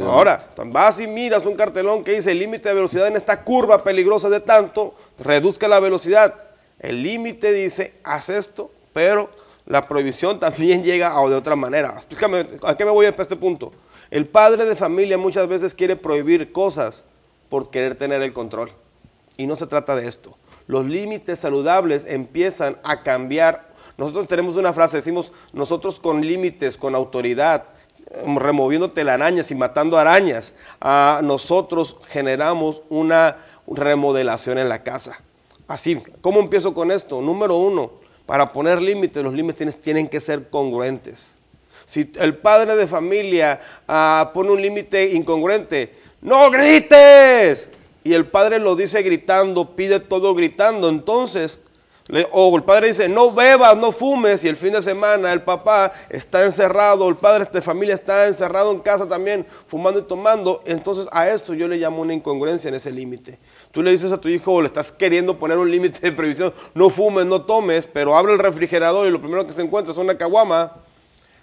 Ahora, vas y miras un cartelón que dice el límite de velocidad en esta curva peligrosa de tanto, reduzca la velocidad. El límite dice, haz esto, pero la prohibición también llega a- de otra manera. Explícame, ¿a qué me voy a este punto? El padre de familia muchas veces quiere prohibir cosas por querer tener el control. Y no se trata de esto. Los límites saludables empiezan a cambiar. Nosotros tenemos una frase, decimos, nosotros con límites, con autoridad, removiendo telarañas y matando arañas, ah, nosotros generamos una remodelación en la casa. Así, ¿cómo empiezo con esto? Número uno, para poner límites, los límites tienen- que ser congruentes. Si el padre de familia ah, pone un límite incongruente, no grites, y el padre lo dice gritando, pide todo gritando, entonces, o el padre dice, no bebas, no fumes, y el fin de semana el papá está encerrado, el padre de familia está encerrado en casa también, fumando y tomando, entonces a eso yo le llamo una incongruencia en ese límite. Tú le dices a tu hijo, le estás queriendo poner un límite de previsión, no fumes, no tomes, pero abre el refrigerador y lo primero que se encuentra es una caguama,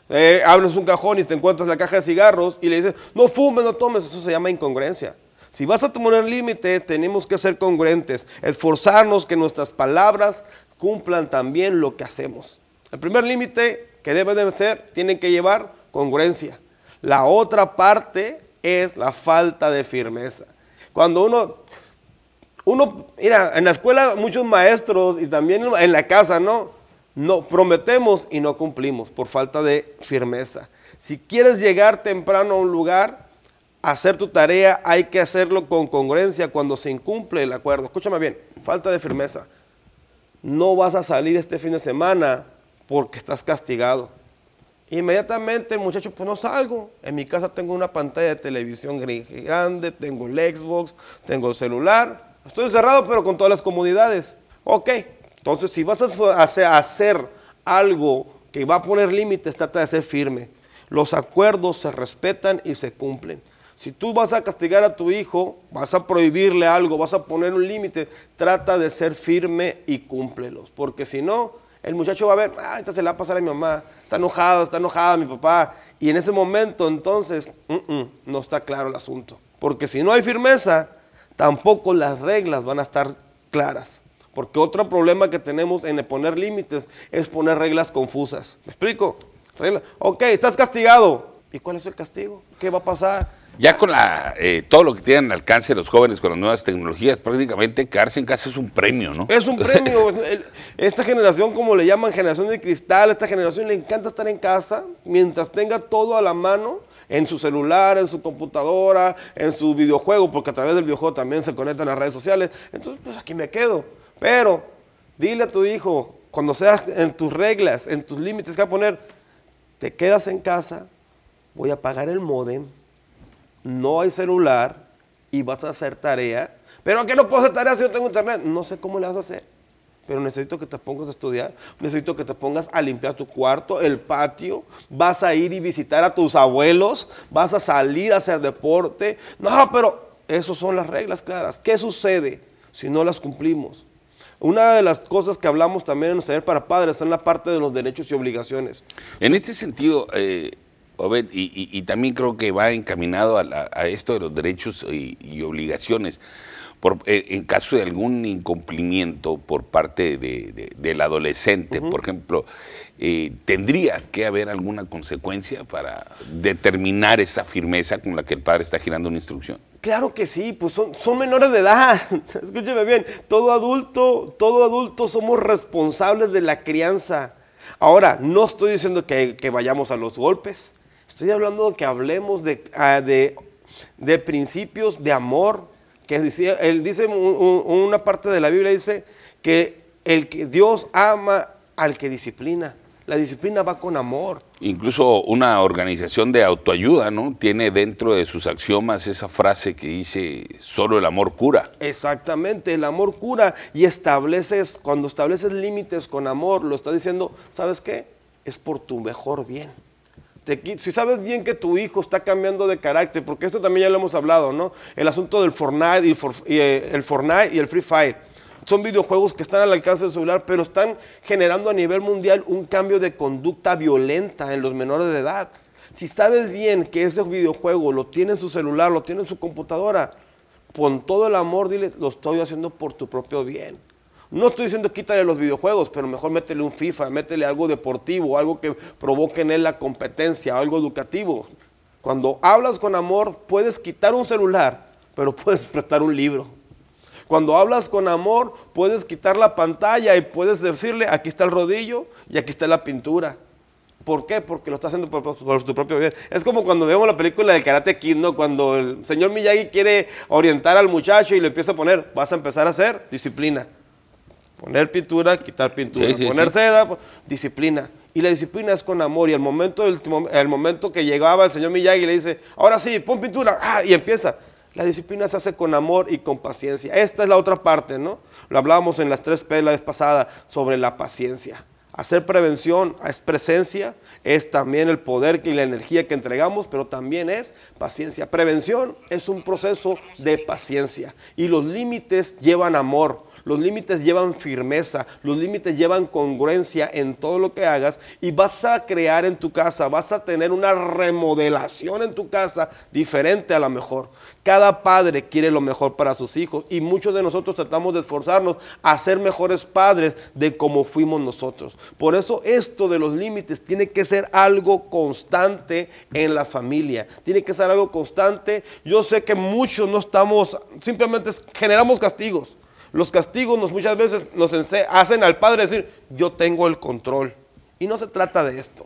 eh, abres un cajón y te encuentras la caja de cigarros y le dices, no fumes, no tomes, eso se llama incongruencia. Si vas a poner límite, tenemos que ser congruentes, esforzarnos que nuestras palabras cumplan también lo que hacemos. El primer límite que debe de ser, tienen que llevar congruencia. La otra parte es la falta de firmeza. Cuando uno, uno, mira, en la escuela muchos maestros y también en la casa, ¿no? No, prometemos y no cumplimos por falta de firmeza. Si quieres llegar temprano a un lugar, hacer tu tarea, hay que hacerlo con congruencia cuando se incumple el acuerdo. Escúchame bien, falta de firmeza. No vas a salir este fin de semana porque estás castigado. Inmediatamente el muchacho, pues no salgo. En mi casa tengo una pantalla de televisión gr- grande, tengo el Xbox, tengo el celular. Estoy encerrado, pero con todas las comodidades. Ok, entonces si vas a hacer algo que va a poner límites, trata de ser firme. Los acuerdos se respetan y se cumplen. Si tú vas a castigar a tu hijo, vas a prohibirle algo, vas a poner un límite, trata de ser firme y cúmplelos. Porque si no, el muchacho va a ver, ah, esta se la va a pasar a mi mamá, está enojado, está enojada mi papá. Y en ese momento, entonces, mm, mm, no está claro el asunto. Porque si no hay firmeza, tampoco las reglas van a estar claras. Porque otro problema que tenemos en poner límites es poner reglas confusas. ¿Me explico? Regla- Ok, estás castigado. ¿Y cuál es el castigo? ¿Qué va a pasar? Ya con la, eh, todo lo que tienen al alcance los jóvenes con las nuevas tecnologías, prácticamente quedarse en casa es un premio, ¿no? Es un premio. Esta generación, como le llaman, generación de cristal, esta generación le encanta estar en casa mientras tenga todo a la mano, en su celular, en su computadora, en su videojuego, porque a través del videojuego también se conectan a redes sociales. Entonces, pues aquí me quedo. Pero dile a tu hijo, cuando seas en tus reglas, en tus límites que va a poner, te quedas en casa, voy a pagar el modem, no hay celular y vas a hacer tarea. Pero ¿a qué no puedo hacer tarea si no tengo internet? No sé cómo le vas a hacer. Pero necesito que te pongas a estudiar, necesito que te pongas a limpiar tu cuarto, el patio, vas a ir y visitar a tus abuelos, vas a salir a hacer deporte. No, pero esas son las reglas claras. ¿Qué sucede si no las cumplimos? Una de las cosas que hablamos también en nuestro taller para padres en la parte de los derechos y obligaciones. En este sentido, eh, Obed, y, y- y también creo que va encaminado a, la- a esto de los derechos y, y obligaciones, por, eh, en caso de algún incumplimiento por parte de- de- del adolescente, por ejemplo, eh, ¿tendría que haber alguna consecuencia para determinar esa firmeza con la que el padre está girando una instrucción? Claro que sí, pues son, son menores de edad. Escúcheme bien, todo adulto, todo adulto somos responsables de la crianza. Ahora, no estoy diciendo que, que vayamos a los golpes, estoy hablando de que hablemos de, ah, de, de principios de amor, que él dice un- un- una parte de la Biblia dice que el que Dios ama al que disciplina. La disciplina va con amor. Incluso una organización de autoayuda, ¿no? Tiene dentro de sus axiomas esa frase que dice, solo el amor cura. Exactamente, el amor cura y estableces, cuando estableces límites con amor, lo está diciendo, ¿sabes qué? Es por tu mejor bien. Si sabes bien que tu hijo está cambiando de carácter, porque esto también ya lo hemos hablado, ¿no? El asunto del Fortnite y, for- y, eh, el Fortnite y el Free Fire. Son videojuegos que están al alcance del celular, pero están generando a nivel mundial un cambio de conducta violenta en los menores de edad. Si sabes bien que ese videojuego lo tiene en su celular, lo tiene en su computadora, con todo el amor, dile, lo estoy haciendo por tu propio bien. No estoy diciendo quítale los videojuegos, pero mejor métele un FIFA, métele algo deportivo, algo que provoque en él la competencia, algo educativo. Cuando hablas con amor, puedes quitar un celular, pero puedes prestar un libro. Cuando hablas con amor, puedes quitar la pantalla y puedes decirle, aquí está el rodillo y aquí está la pintura. ¿Por qué? Porque lo estás haciendo por, tu propio bien. Es como cuando vemos la película del Karate Kid, ¿no? Cuando el señor Miyagi quiere orientar al muchacho y le empieza a poner, vas a empezar a hacer disciplina. Poner pintura, quitar pintura. Sí, sí, Poner sí. seda, pues, disciplina. Y la disciplina es con amor. Y el momento, el momento que llegaba el señor Miyagi y le dice, ahora sí, pon pintura. Ah, y empieza. La disciplina se hace con amor y con paciencia. Esta es la otra parte, ¿no? Lo hablábamos en las tres P la vez pasada sobre la paciencia. Hacer prevención es presencia, es también el poder y la energía que entregamos, pero también es paciencia. Prevención es un proceso de paciencia y los límites llevan amor, los límites llevan firmeza, los límites llevan congruencia en todo lo que hagas y vas a crear en tu casa, vas a tener una remodelación en tu casa diferente a la mejor. Cada padre quiere lo mejor para sus hijos y muchos de nosotros tratamos de esforzarnos a ser mejores padres de como fuimos nosotros. Por eso esto de los límites tiene que ser algo constante en la familia. Tiene que ser algo constante. Yo sé que muchos no estamos, simplemente generamos castigos. Los castigos nos, muchas veces nos hacen al padre decir, yo tengo el control. Y no se trata de esto.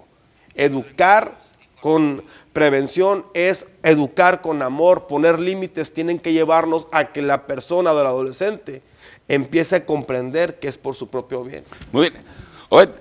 Educar con prevención es educar con amor, poner límites, tienen que llevarnos a que la persona o el adolescente empiece a comprender que es por su propio bien. Muy bien.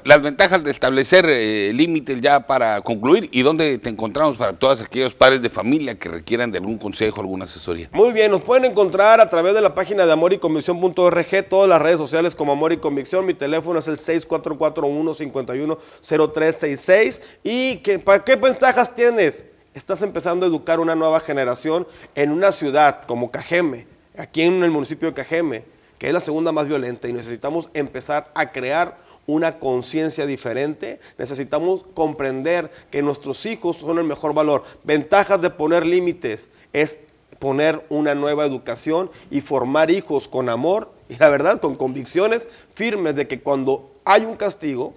Las ventajas de establecer eh, límites ya para concluir y dónde te encontramos para todos aquellos padres de familia que requieran de algún consejo, alguna asesoría. Muy bien, nos pueden encontrar a través de la página de amor y convicción.org, todas las redes sociales como Amor y Convicción. Mi teléfono es el 644-151-0366. ¿Y que, para qué ventajas tienes? Estás empezando a educar una nueva generación en una ciudad como Cajeme, aquí en el municipio de Cajeme, que es la segunda más violenta y necesitamos empezar a crear una conciencia diferente, necesitamos comprender que nuestros hijos son el mejor valor. Ventajas de poner límites es poner una nueva educación y formar hijos con amor y la verdad con convicciones firmes de que cuando hay un castigo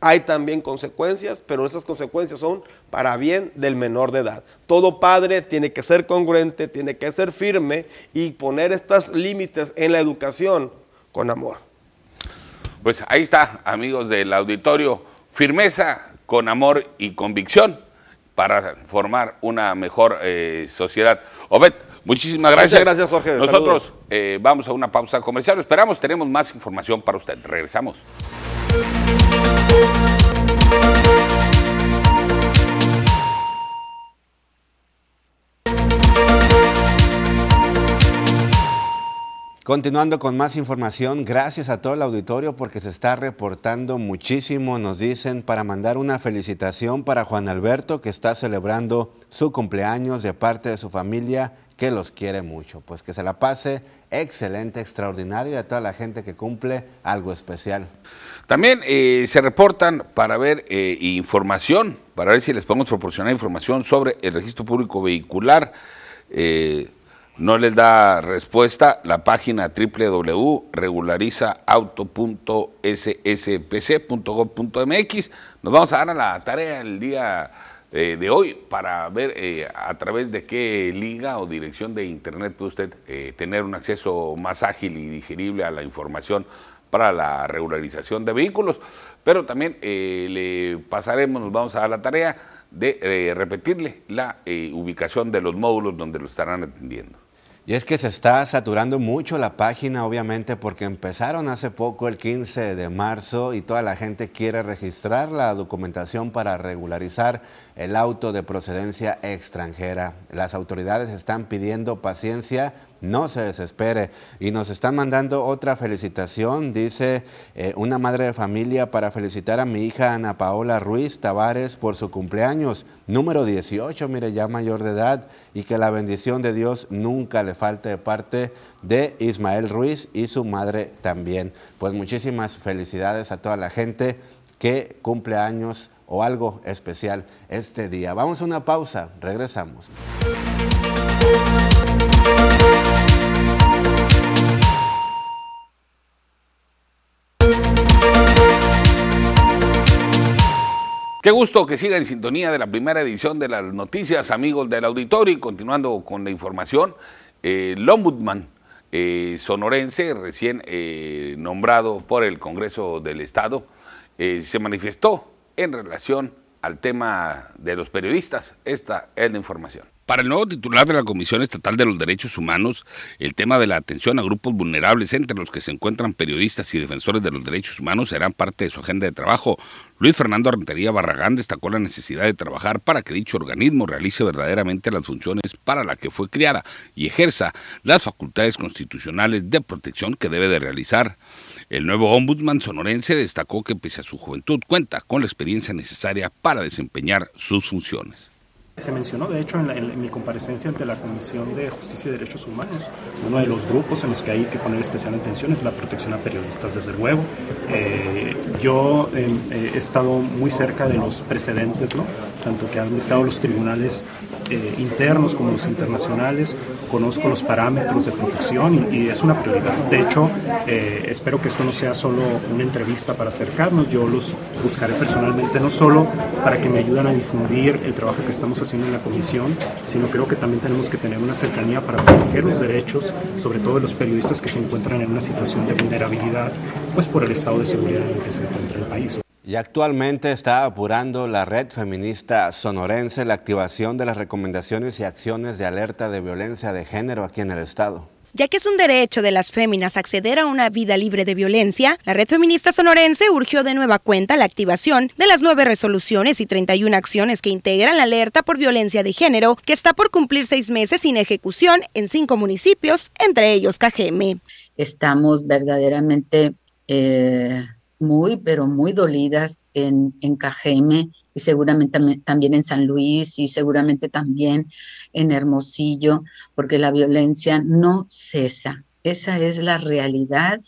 hay también consecuencias, pero esas consecuencias son para bien del menor de edad. Todo padre tiene que ser congruente, tiene que ser firme y poner estos límites en la educación con amor. Pues ahí está, amigos del auditorio, firmeza con amor y convicción para formar una mejor eh, sociedad. Obed, muchísimas gracias. Muchas gracias, Jorge. Nosotros eh, vamos a una pausa comercial. Esperamos, tenemos más información para usted. Regresamos. Continuando con más información, gracias a todo el auditorio porque se está reportando muchísimo, nos dicen, para mandar una felicitación para Juan Alberto que está celebrando su cumpleaños de parte de su familia que los quiere mucho. Pues que se la pase excelente, extraordinario y a toda la gente que cumple algo especial. También eh, se reportan para ver eh, información, para ver si les podemos proporcionar información sobre el registro público vehicular. Eh, no les da respuesta la página www.regularizauto.sspc.gov.mx. Nos vamos a dar a la tarea el día eh, de hoy para ver eh, a través de qué liga o dirección de internet puede usted eh, tener un acceso más ágil y digerible a la información para la regularización de vehículos. Pero también le pasaremos, nos vamos a dar la tarea de repetirle la ubicación de los módulos donde lo estarán atendiendo. Y es que se está saturando mucho la página, obviamente, porque empezaron hace poco, el 15 de marzo, y toda la gente quiere registrar la documentación para regularizar el auto de procedencia extranjera. Las autoridades están pidiendo paciencia, no se desespere. Y nos están mandando otra felicitación, dice eh, una madre de familia para felicitar a mi hija Ana Paola Ruiz Tavares por su cumpleaños, número 18, mire, ya mayor de edad, y que la bendición de Dios nunca le falte de parte de Ismael Ruiz y su madre también. Pues muchísimas felicidades a toda la gente que cumple años o algo especial este día. Vamos a una pausa, regresamos. Qué gusto que siga en sintonía de la primera edición de las noticias, amigos del auditorio, y continuando con la información, eh, el eh, sonorense, recién eh, nombrado por el Congreso del Estado, se manifestó en relación al tema de los periodistas. Esta es la información. Para el nuevo titular de la Comisión Estatal de los Derechos Humanos, el tema de la atención a grupos vulnerables, entre los que se encuentran periodistas y defensores de los derechos humanos, será parte de su agenda de trabajo. Luis Fernando Rentería Barragán destacó la necesidad de trabajar para que dicho organismo realice verdaderamente las funciones para las que fue creada y ejerza las facultades constitucionales de protección que debe de realizar. El nuevo ombudsman sonorense destacó que pese a su juventud cuenta con la experiencia necesaria para desempeñar sus funciones. Se mencionó, de hecho, en, mi comparecencia ante la Comisión de Justicia y Derechos Humanos, uno de los grupos en los que hay que poner especial atención es la protección a periodistas, desde luego. Eh, yo em, he estado muy cerca de los precedentes, ¿no? tanto que han dictado los tribunales eh, internos como los internacionales, conozco los parámetros de protección y, es una prioridad. De hecho, eh, espero que esto no sea solo una entrevista para acercarnos, yo los buscaré personalmente, no solo para que me ayuden a difundir el trabajo que estamos haciendo en la comisión, sino creo que también tenemos que tener una cercanía para proteger los derechos, sobre todo de los periodistas que se encuentran en una situación de vulnerabilidad, pues por el estado de seguridad en el que se encuentra el país. Y actualmente está apurando la red feminista sonorense la activación de las recomendaciones y acciones de alerta de violencia de género aquí en el estado. Ya que es un derecho de las féminas acceder a una vida libre de violencia, la red feminista sonorense urgió de nueva cuenta la activación de las nueve resoluciones y 31 acciones que integran la alerta por violencia de género, que está por cumplir seis meses sin ejecución en cinco municipios, entre ellos Cajeme. Estamos verdaderamente eh, muy, pero muy dolidas en, en Cajeme y seguramente también en San Luis y seguramente también en Hermosillo, porque la violencia no cesa. Esa es la realidad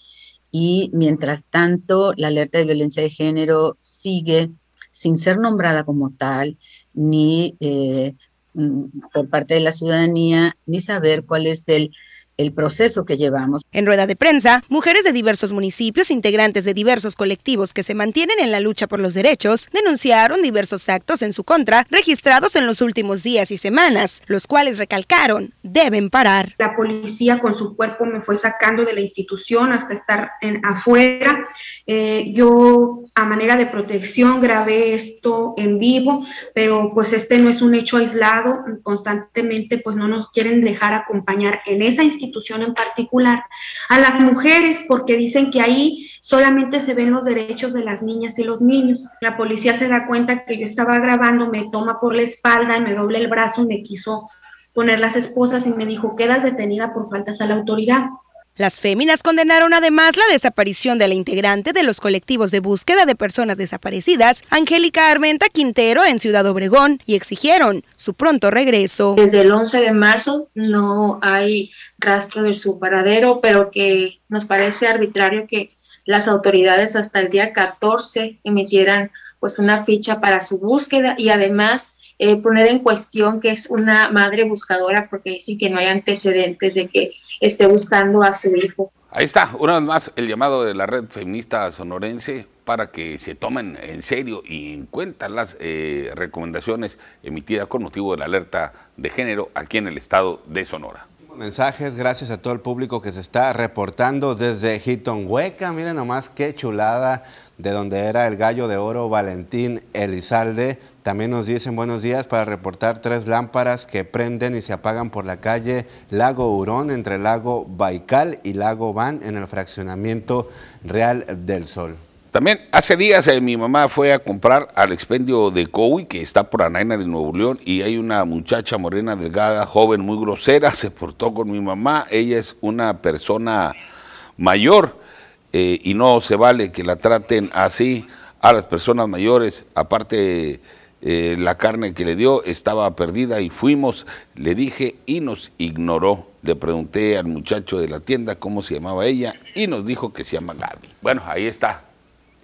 y mientras tanto la alerta de violencia de género sigue sin ser nombrada como tal, ni eh, mm, por parte de la ciudadanía, ni saber cuál es el el proceso que llevamos. En rueda de prensa, mujeres de diversos municipios, integrantes de diversos colectivos que se mantienen en la lucha por los derechos, denunciaron diversos actos en su contra registrados en los últimos días y semanas, los cuales recalcaron deben parar. La policía con su cuerpo me fue sacando de la institución hasta estar en, afuera. Eh, yo a manera de protección grabé esto en vivo, pero pues este no es un hecho aislado, constantemente pues no nos quieren dejar acompañar en esa institución institución en particular, a las mujeres, porque dicen que ahí solamente se ven los derechos de las niñas y los niños. La policía se da cuenta que yo estaba grabando, me toma por la espalda me doble el brazo me quiso poner las esposas y me dijo, quedas detenida por faltas a la autoridad. Las féminas condenaron además la desaparición de la integrante de los colectivos de búsqueda de personas desaparecidas, Angélica Armenta Quintero, en Ciudad Obregón, y exigieron su pronto regreso. Desde el 11 de marzo no hay rastro de su paradero, pero que nos parece arbitrario que las autoridades hasta el día 14 emitieran pues una ficha para su búsqueda y además eh, poner en cuestión que es una madre buscadora porque sí que no hay antecedentes de que esté buscando a su hijo. Ahí está, una vez más, el llamado de la red feminista sonorense para que se tomen en serio y en cuenta las eh, recomendaciones emitidas con motivo de la alerta de género aquí en el estado de Sonora. Mensajes, gracias a todo el público que se está reportando desde Hueca. Miren nomás qué chulada de donde era el gallo de oro Valentín Elizalde. También nos dicen buenos días para reportar tres lámparas que prenden y se apagan por la calle Lago Hurón entre Lago Baikal y Lago Van en el fraccionamiento Real del Sol. También hace días eh, mi mamá fue a comprar al expendio de Cowi, que está por Anaina de Nuevo León, y hay una muchacha morena, delgada, joven, muy grosera, se portó con mi mamá. Ella es una persona mayor eh, y no se vale que la traten así a las personas mayores. Aparte, eh, la carne que le dio estaba perdida y fuimos, le dije y nos ignoró. Le pregunté al muchacho de la tienda cómo se llamaba ella y nos dijo que se llama Gaby. Bueno, ahí está.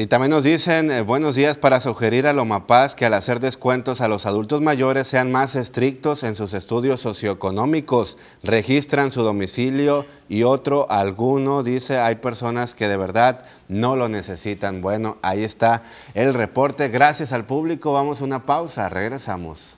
Y también nos dicen eh, buenos días para sugerir a Lomapaz que al hacer descuentos a los adultos mayores sean más estrictos en sus estudios socioeconómicos, registran su domicilio y otro, alguno, dice, hay personas que de verdad no lo necesitan. Bueno, ahí está el reporte. Gracias al público. Vamos a una pausa. Regresamos.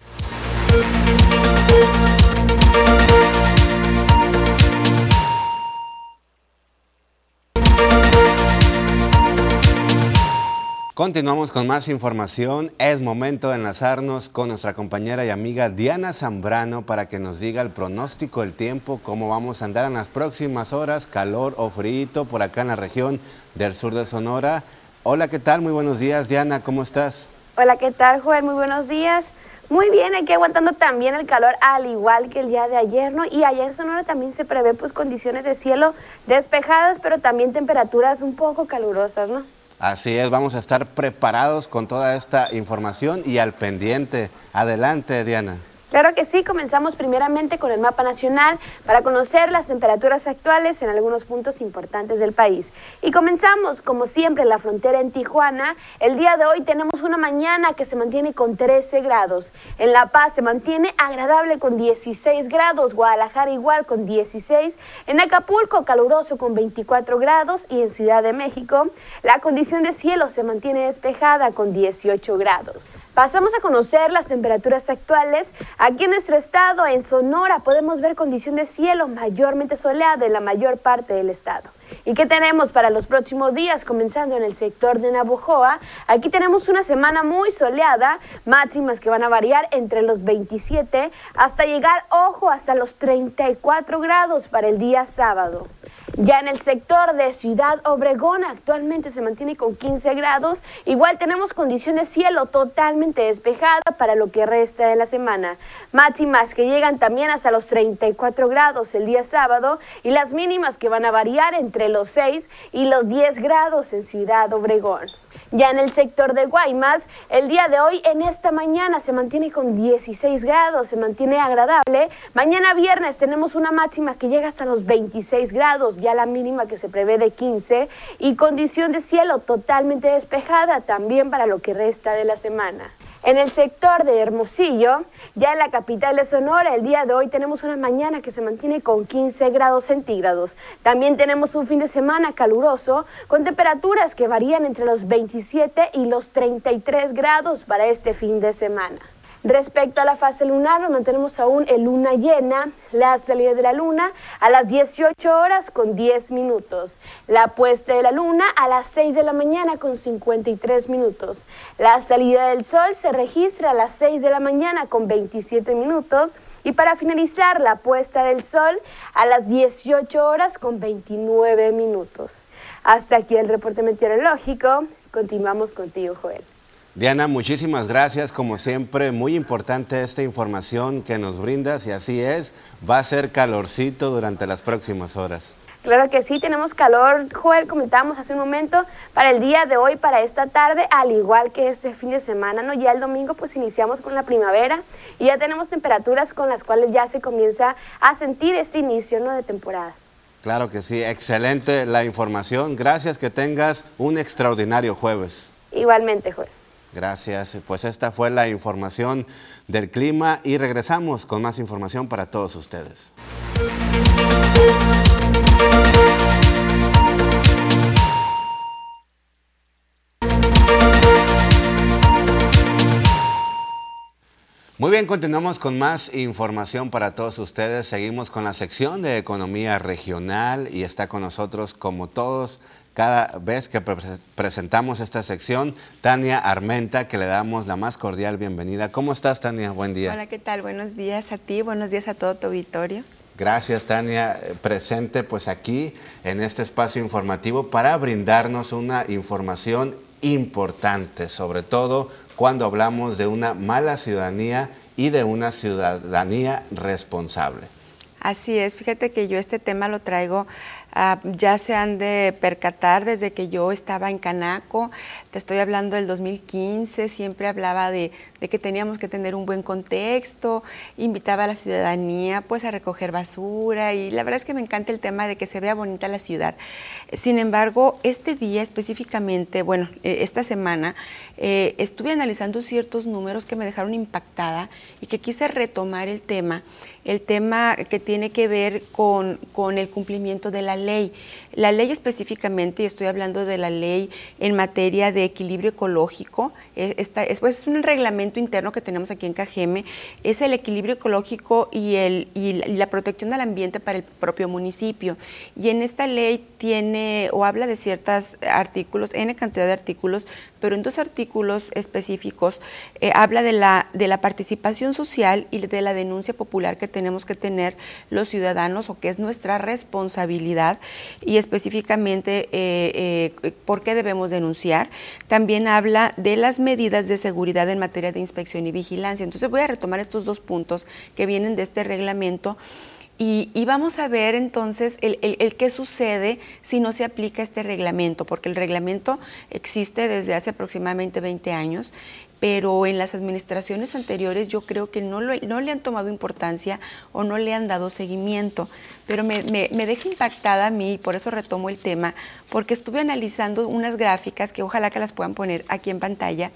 Continuamos con más información. Es momento de enlazarnos con nuestra compañera y amiga Diana Zambrano para que nos diga el pronóstico del tiempo, cómo vamos a andar en las próximas horas, calor o frío por acá en la región del sur de Sonora. Hola, ¿qué tal? Muy buenos días, Diana, ¿cómo estás? Hola, ¿qué tal, Joel? Muy buenos días. Muy bien, aquí aguantando también el calor al igual que el día de ayer, ¿no? Y allá en Sonora también se prevé pues condiciones de cielo despejadas, pero también temperaturas un poco calurosas, ¿no? Así es, vamos a estar preparados con toda esta información y al pendiente. Adelante, Diana. Claro que sí, comenzamos primeramente con el mapa nacional para conocer las temperaturas actuales en algunos puntos importantes del país. Y comenzamos, como siempre, en la frontera en Tijuana. El día de hoy tenemos una mañana que se mantiene con 13 grados. En La Paz se mantiene agradable con 16 grados, Guadalajara igual con 16, en Acapulco caluroso con 24 grados y en Ciudad de México la condición de cielo se mantiene despejada con 18 grados. Pasamos a conocer las temperaturas actuales. Aquí en nuestro estado, en Sonora, podemos ver condición de cielo mayormente soleada en la mayor parte del estado. ¿Y qué tenemos para los próximos días? Comenzando en el sector de Navojoa, aquí tenemos una semana muy soleada, máximas que van a variar entre los 27 hasta llegar, ojo, hasta los 34 grados para el día sábado. Ya en el sector de Ciudad Obregón actualmente se mantiene con 15 grados. Igual tenemos condición de cielo totalmente despejada para lo que resta de la semana. Máximas que llegan también hasta los 34 grados el día sábado y las mínimas que van a variar entre los 6 y los 10 grados en Ciudad Obregón. Ya en el sector de Guaymas, el día de hoy en esta mañana se mantiene con 16 grados, se mantiene agradable. Mañana viernes tenemos una máxima que llega hasta los 26 grados, ya la mínima que se prevé de 15 y condición de cielo totalmente despejada también para lo que resta de la semana. En el sector de Hermosillo, ya en la capital de Sonora, el día de hoy tenemos una mañana que se mantiene con 15 grados centígrados. También tenemos un fin de semana caluroso con temperaturas que varían entre los 27 y los 33 grados para este fin de semana. Respecto a la fase lunar, nos mantenemos aún en luna llena, la salida de la luna a las 18 horas con 10 minutos, la puesta de la luna a las 6 de la mañana con 53 minutos, la salida del sol se registra a las 6 de la mañana con 27 minutos y para finalizar la puesta del sol a las 18 horas con 29 minutos. Hasta aquí el reporte meteorológico. Continuamos contigo, Joel. Diana, muchísimas gracias. Como siempre, muy importante esta información que nos brindas y así es, va a ser calorcito durante las próximas horas. Claro que sí, tenemos calor, Joel, comentábamos hace un momento, para el día de hoy, para esta tarde, al igual que este fin de semana, ¿no? Ya el domingo pues iniciamos con la primavera y ya tenemos temperaturas con las cuales ya se comienza a sentir este inicio, ¿no? De temporada. Claro que sí, excelente la información. Gracias, que tengas un extraordinario jueves. Igualmente, Joel. Gracias. Pues esta fue la información del clima y regresamos con más información para todos ustedes. Muy bien, continuamos con más información para todos ustedes. Seguimos con la sección de economía regional y está con nosotros, como todos, cada vez que presentamos esta sección, Tania Armenta, que le damos la más cordial bienvenida. ¿Cómo estás, Tania? Buen día. Hola, ¿qué tal? Buenos días a ti, buenos días a todo tu auditorio. Gracias, Tania, eh, presente pues aquí en este espacio informativo para brindarnos una información importante, sobre todo cuando hablamos de una mala ciudadanía y de una ciudadanía responsable. Así es, fíjate que yo este tema lo traigo Ah, ya se han de percatar desde que yo estaba en Canaco, te estoy hablando del 2015, siempre hablaba de, que teníamos que tener un buen contexto, invitaba a la ciudadanía pues a recoger basura y la verdad es que me encanta el tema de que se vea bonita la ciudad. Sin embargo, este día específicamente, bueno, eh, esta semana, eh, estuve analizando ciertos números que me dejaron impactada y que quise retomar el tema, el tema que tiene que ver con, con el cumplimiento de la ley. La ley específicamente, y estoy hablando de la ley en materia de equilibrio ecológico, eh, esta, es, pues, un reglamento interno que tenemos aquí en Cajeme, es el equilibrio ecológico y, el, y la protección del ambiente para el propio municipio. Y en esta ley tiene o habla de ciertos artículos, N cantidad de artículos, pero en dos artículos específicos eh, habla de la, de la participación social y de la denuncia popular que tenemos que tener los ciudadanos o que es nuestra responsabilidad y específicamente eh, eh, por qué debemos denunciar. También habla de las medidas de seguridad en materia de inspección y vigilancia. Entonces voy a retomar estos dos puntos que vienen de este reglamento. Y, vamos a ver entonces el, el, qué sucede si no se aplica este reglamento, porque el reglamento existe desde hace aproximadamente 20 años pero en las administraciones anteriores yo creo que no, no le han tomado importancia o no le han dado seguimiento. Pero me, deja impactada a mí y por eso retomo el tema, porque estuve analizando unas gráficas, que ojalá que las puedan poner aquí en pantalla,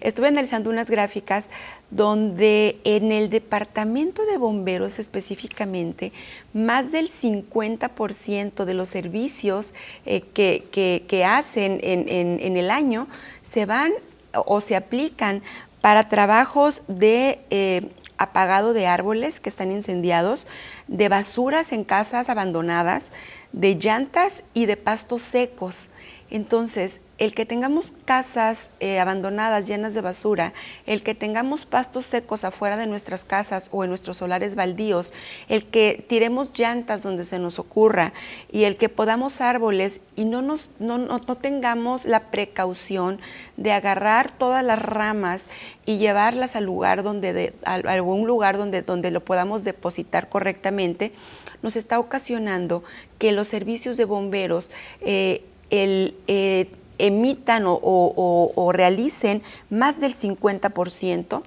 estuve analizando unas gráficas donde en el departamento de bomberos específicamente, más del 50% de los servicios eh, que, hacen en el año se van o se aplican para trabajos de eh, apagado de árboles que están incendiados, de basuras en casas abandonadas, de llantas y de pastos secos. Entonces, el que tengamos casas eh, abandonadas llenas de basura, el que tengamos pastos secos afuera de nuestras casas o en nuestros solares baldíos, el que tiremos llantas donde se nos ocurra y el que podamos árboles y no, nos, no, no, tengamos la precaución de agarrar todas las ramas y llevarlas al lugar donde a algún lugar donde, donde lo podamos depositar correctamente, nos está ocasionando que los servicios de bomberos eh, el, eh, emitan o, realicen más del 50%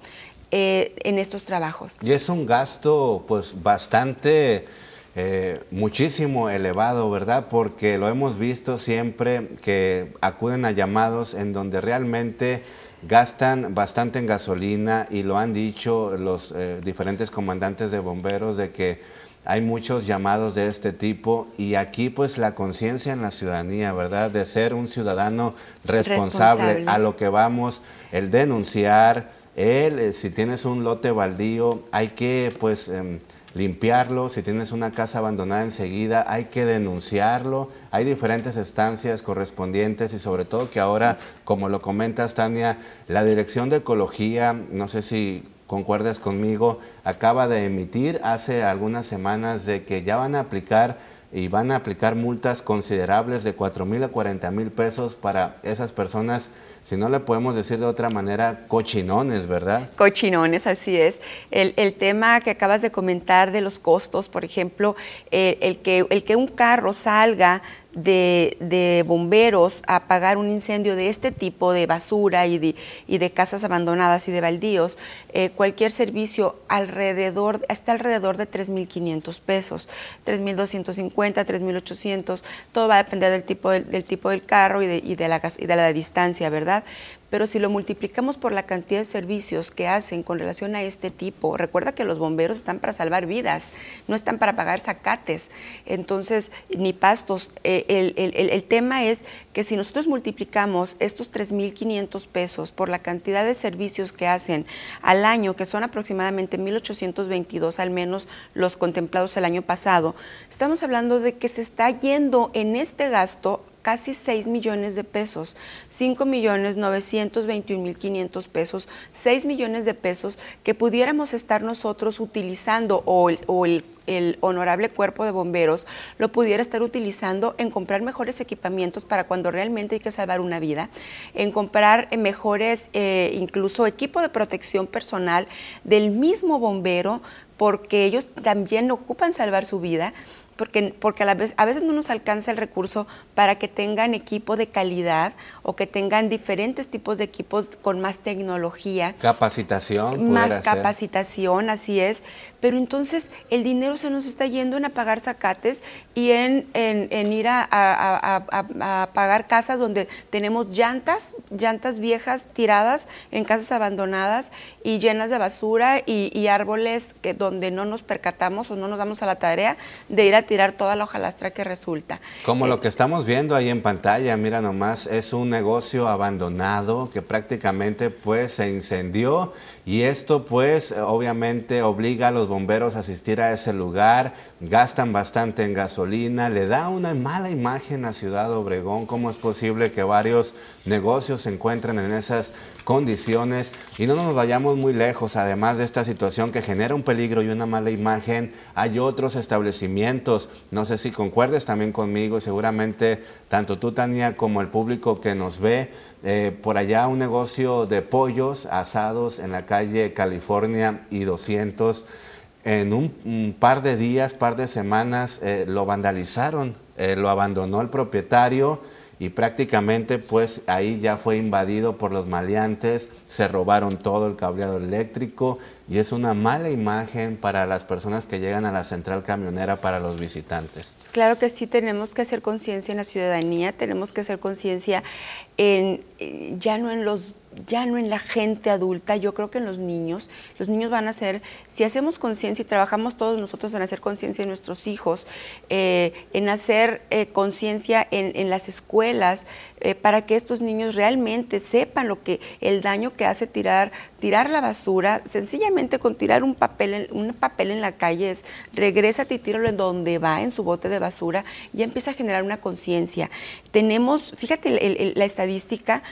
eh, en estos trabajos. Y es un gasto pues bastante, eh, muchísimo elevado, ¿verdad? Porque lo hemos visto siempre que acuden a llamados en donde realmente gastan bastante en gasolina y lo han dicho los eh, diferentes comandantes de bomberos de que hay muchos llamados de este tipo y aquí pues la conciencia en la ciudadanía, ¿verdad? De ser un ciudadano responsable, a lo que vamos, el denunciar, el, eh, si tienes un lote baldío, hay que pues em, limpiarlo, si tienes una casa abandonada enseguida, hay que denunciarlo, hay diferentes estancias correspondientes y sobre todo que ahora, como lo comentas Tania, la Dirección de Ecología, no sé si concuerdes conmigo, acaba de emitir hace algunas semanas de que ya van a aplicar y van a aplicar multas considerables de 4 mil a 40 mil pesos para esas personas, si no le podemos decir de otra manera, cochinones, ¿verdad? Cochinones, así es. El, tema que acabas de comentar de los costos, por ejemplo, eh, el, que, el que un carro salga de, bomberos a apagar un incendio de este tipo, de basura y de, y de casas abandonadas y de baldíos, eh, cualquier servicio alrededor, hasta alrededor de 3.500 pesos, 3.250, 3.800, todo va a depender del tipo del, tipo del carro y de, y de, la, y de la distancia, ¿verdad? Pero si lo multiplicamos por la cantidad de servicios que hacen con relación a este tipo, recuerda que los bomberos están para salvar vidas, no están para pagar zacates, entonces, ni pastos. Eh, el, el, el tema es que si nosotros multiplicamos estos 3.500 pesos por la cantidad de servicios que hacen al año, que son aproximadamente 1.822 al menos los contemplados el año pasado, estamos hablando de que se está yendo en este gasto casi 6 millones de pesos, 5 millones 921 mil 500 pesos, 6 millones de pesos que pudiéramos estar nosotros utilizando o el, o el honorable cuerpo de bomberos lo pudiera estar utilizando en comprar mejores equipamientos para cuando realmente hay que salvar una vida, en comprar mejores, eh, incluso equipo de protección personal del mismo bombero, porque ellos también ocupan salvar su vida porque, porque a, la vez, a veces no nos alcanza el recurso para que tengan equipo de calidad o que tengan diferentes tipos de equipos con más tecnología. Capacitación. Más capacitación, así es. Pero entonces el dinero se nos está yendo en pagar zacates y en, en, ir a, a, pagar casas donde tenemos llantas, llantas viejas tiradas en casas abandonadas y llenas de basura y, y árboles que, donde no nos percatamos o no nos damos a la tarea de ir a tirar toda la hojalastra que resulta. Como Eh, lo que estamos viendo ahí en pantalla, mira nomás, es un negocio abandonado que prácticamente pues se incendió y esto pues obviamente obliga a los bomberos a asistir a ese lugar, gastan bastante en gasolina, le da una mala imagen a Ciudad Obregón, cómo es posible que varios negocios se encuentren en esas condiciones. Y no nos vayamos muy lejos, además de esta situación que genera un peligro y una mala imagen, hay otros establecimientos, no sé si concuerdes también conmigo, seguramente tanto tú Tania como el público que nos ve, eh, por allá un negocio de pollos asados en la calle California y 200, en un, par de días, par de semanas, eh, lo vandalizaron, eh, lo abandonó el propietario y prácticamente pues ahí ya fue invadido por los maleantes, se robaron todo el cableado eléctrico y es una mala imagen para las personas que llegan a la central camionera para los visitantes. Claro que sí, tenemos que hacer conciencia en la ciudadanía, tenemos que hacer conciencia en, eh, ya no en los ya no en la gente adulta, yo creo que en los niños. Los niños van a ser, si hacemos conciencia y trabajamos todos nosotros en hacer conciencia en nuestros hijos, eh, en hacer eh, conciencia en, en, las escuelas, eh, para que estos niños realmente sepan lo que el daño que hace tirar, tirar la basura, sencillamente con tirar un papel, en, un papel en la calle es regrésate y tíralo en donde va, en su bote de basura, ya empieza a generar una conciencia. Tenemos, fíjate la estadística,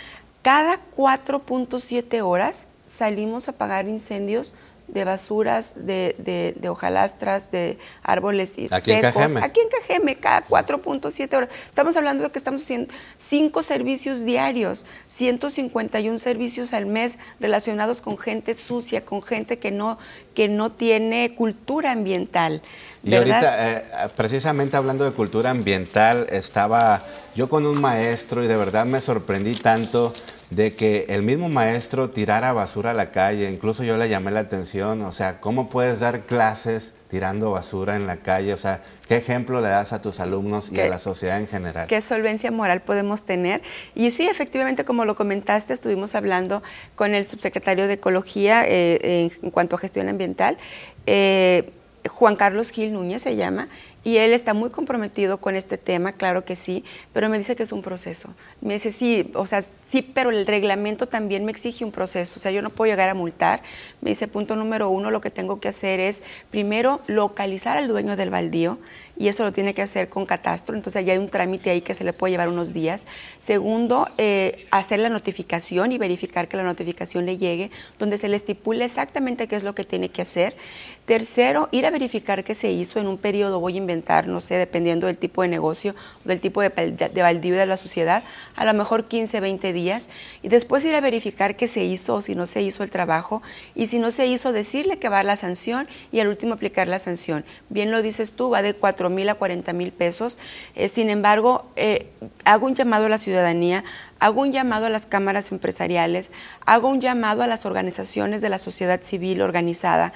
cada 4.7 horas salimos a apagar incendios de basuras, de, de, de hojalastras, de árboles Aquí secos. En Cajeme. Aquí en Cajeme, cada 4.7 horas. Estamos hablando de que estamos haciendo cinco servicios diarios, 151 servicios al mes relacionados con gente sucia, con gente que no, que no tiene cultura ambiental. Y ¿verdad? ahorita, eh, precisamente hablando de cultura ambiental, estaba yo con un maestro y de verdad me sorprendí tanto de que el mismo maestro tirara basura a la calle, incluso yo le llamé la atención, o sea, ¿cómo puedes dar clases tirando basura en la calle? O sea, ¿qué ejemplo le das a tus alumnos y a la sociedad en general? ¿Qué solvencia moral podemos tener? Y sí, efectivamente, como lo comentaste, estuvimos hablando con el subsecretario de Ecología eh, en, cuanto a gestión ambiental, eh, Juan Carlos Gil Núñez se llama, y él está muy comprometido con este tema, claro que sí, pero me dice que es un proceso. Me dice, sí, o sea, sí, pero el reglamento también me exige un proceso, o sea, yo no puedo llegar a multar. Me dice, punto número uno, lo que tengo que hacer es, primero, localizar al dueño del baldío, y eso lo tiene que hacer con catastro, entonces ya hay un trámite ahí que se le puede llevar unos días. Segundo, eh, hacer la notificación y verificar que la notificación le llegue, donde se le estipule exactamente qué es lo que tiene que hacer. Tercero, ir a verificar qué se hizo en un periodo, voy a inventar, no sé, dependiendo del tipo de negocio, del tipo de, de de la sociedad, a lo mejor 15, 20 días. Y después ir a verificar qué se hizo o si no se hizo el trabajo. Y si no se hizo, decirle que va a la sanción y al último aplicar la sanción. Bien lo dices tú, va de 4 mil a 40 mil pesos. Eh, sin embargo, eh, hago un llamado a la ciudadanía, hago un llamado a las cámaras empresariales, hago un llamado a las organizaciones de la sociedad civil organizada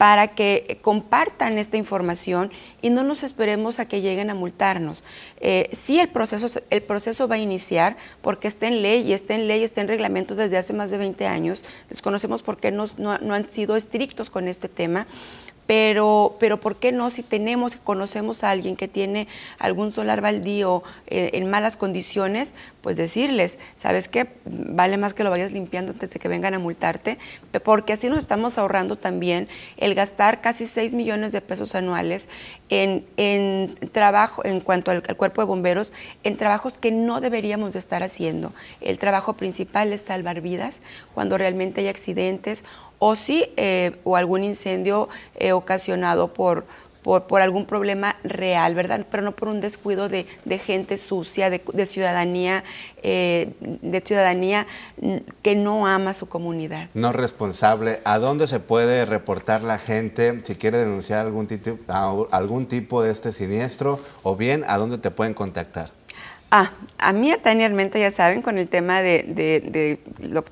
para que compartan esta información y no nos esperemos a que lleguen a multarnos. Eh, sí, el proceso, el proceso va a iniciar porque está en ley y está en ley, está en reglamento desde hace más de 20 años. Desconocemos por qué no, no han sido estrictos con este tema pero, pero ¿por qué no? Si tenemos, conocemos a alguien que tiene algún solar baldío eh, en malas condiciones, pues decirles, ¿sabes qué? Vale más que lo vayas limpiando antes de que vengan a multarte, porque así nos estamos ahorrando también el gastar casi 6 millones de pesos anuales en, en trabajo, en cuanto al, al, cuerpo de bomberos, en trabajos que no deberíamos de estar haciendo. El trabajo principal es salvar vidas cuando realmente hay accidentes o sí, eh, o algún incendio eh, ocasionado por, por, algún problema real, ¿verdad? Pero no por un descuido de, gente sucia, de, ciudadanía, eh, de ciudadanía que no ama su comunidad. No responsable. ¿A dónde se puede reportar la gente si quiere denunciar algún, algún tipo de este siniestro? O bien, ¿a dónde te pueden contactar? Ah, a mí anteriormente, ya saben, con el tema de,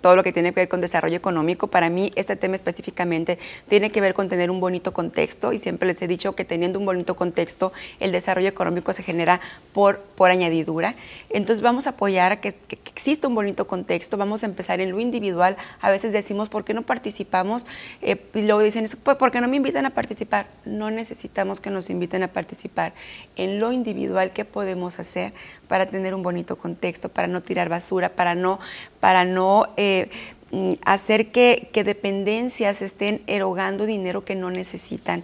todo lo que tiene que ver con desarrollo económico, para mí este tema específicamente tiene que ver con tener un bonito contexto y siempre les he dicho que teniendo un bonito contexto, el desarrollo económico se genera por, por añadidura. Entonces vamos a apoyar a que, exista un bonito contexto, vamos a empezar en lo individual. A veces decimos, ¿por qué no participamos? Eh, y luego dicen, ¿por qué no me invitan a participar? No necesitamos que nos inviten a participar. En lo individual, ¿qué podemos hacer para tener un bonito contexto, para no tirar basura, para no, para no eh, mm, hacer que, dependencias estén erogando dinero que no necesitan.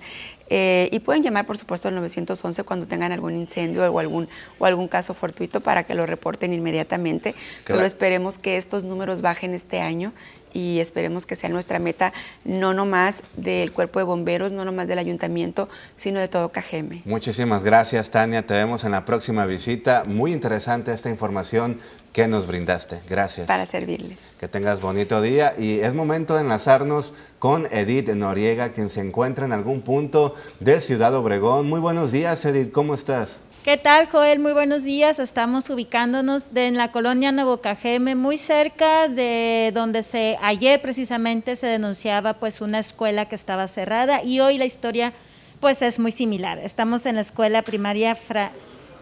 Eh, y pueden llamar, por supuesto, al 911 cuando tengan algún incendio o algún, o algún caso fortuito para que lo reporten inmediatamente. Pero esperemos que estos números bajen este año y esperemos que sea nuestra meta, no nomás del cuerpo de bomberos, no nomás del ayuntamiento, sino de todo Cajeme. Muchísimas gracias, Tania. Te vemos en la próxima visita. Muy interesante esta información que nos brindaste. Gracias. Para servirles. Que tengas bonito día y es momento de enlazarnos con Edith Noriega, quien se encuentra en algún punto de Ciudad Obregón. Muy buenos días, Edith. ¿Cómo estás? ¿Qué tal, Joel? Muy buenos días. Estamos ubicándonos en la colonia Nuevo Cajeme, muy cerca de donde se ayer precisamente se denunciaba pues una escuela que estaba cerrada y hoy la historia pues es muy similar. Estamos en la escuela primaria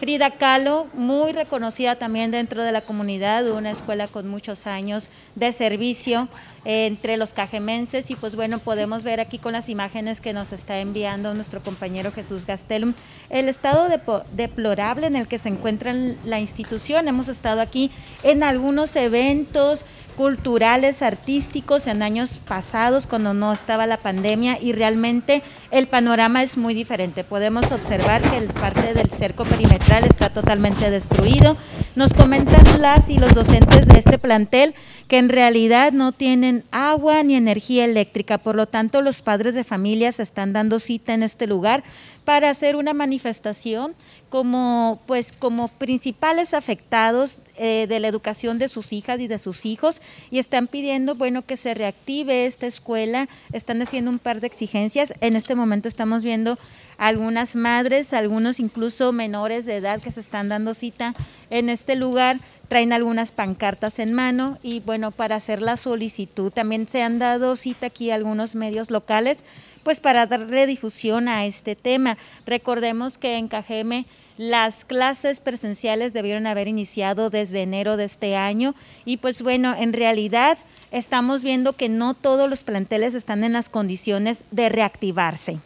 Frida Kahlo, muy reconocida también dentro de la comunidad, una escuela con muchos años de servicio entre los cajemenses y pues bueno, podemos ver aquí con las imágenes que nos está enviando nuestro compañero Jesús Gastelum el estado deplorable en el que se encuentra la institución. Hemos estado aquí en algunos eventos culturales, artísticos en años pasados cuando no estaba la pandemia y realmente el panorama es muy diferente. Podemos observar que parte del cerco perimetral está totalmente destruido. Nos comentan las y los docentes de este plantel que en realidad no tienen agua ni energía eléctrica. Por lo tanto, los padres de familia se están dando cita en este lugar para hacer una manifestación como, pues, como principales afectados eh, de la educación de sus hijas y de sus hijos y están pidiendo, bueno, que se reactive esta escuela, están haciendo un par de exigencias. En este momento estamos viendo algunas madres, algunos incluso menores de edad que se están dando cita en este lugar, traen algunas pancartas en mano y bueno, para hacer la solicitud. También se han dado cita aquí algunos medios locales pues para darle difusión a este tema. Recordemos que en Cajeme las clases presenciales debieron haber iniciado desde enero de este año y pues bueno, en realidad estamos viendo que no todos los planteles están en las condiciones de reactivarse.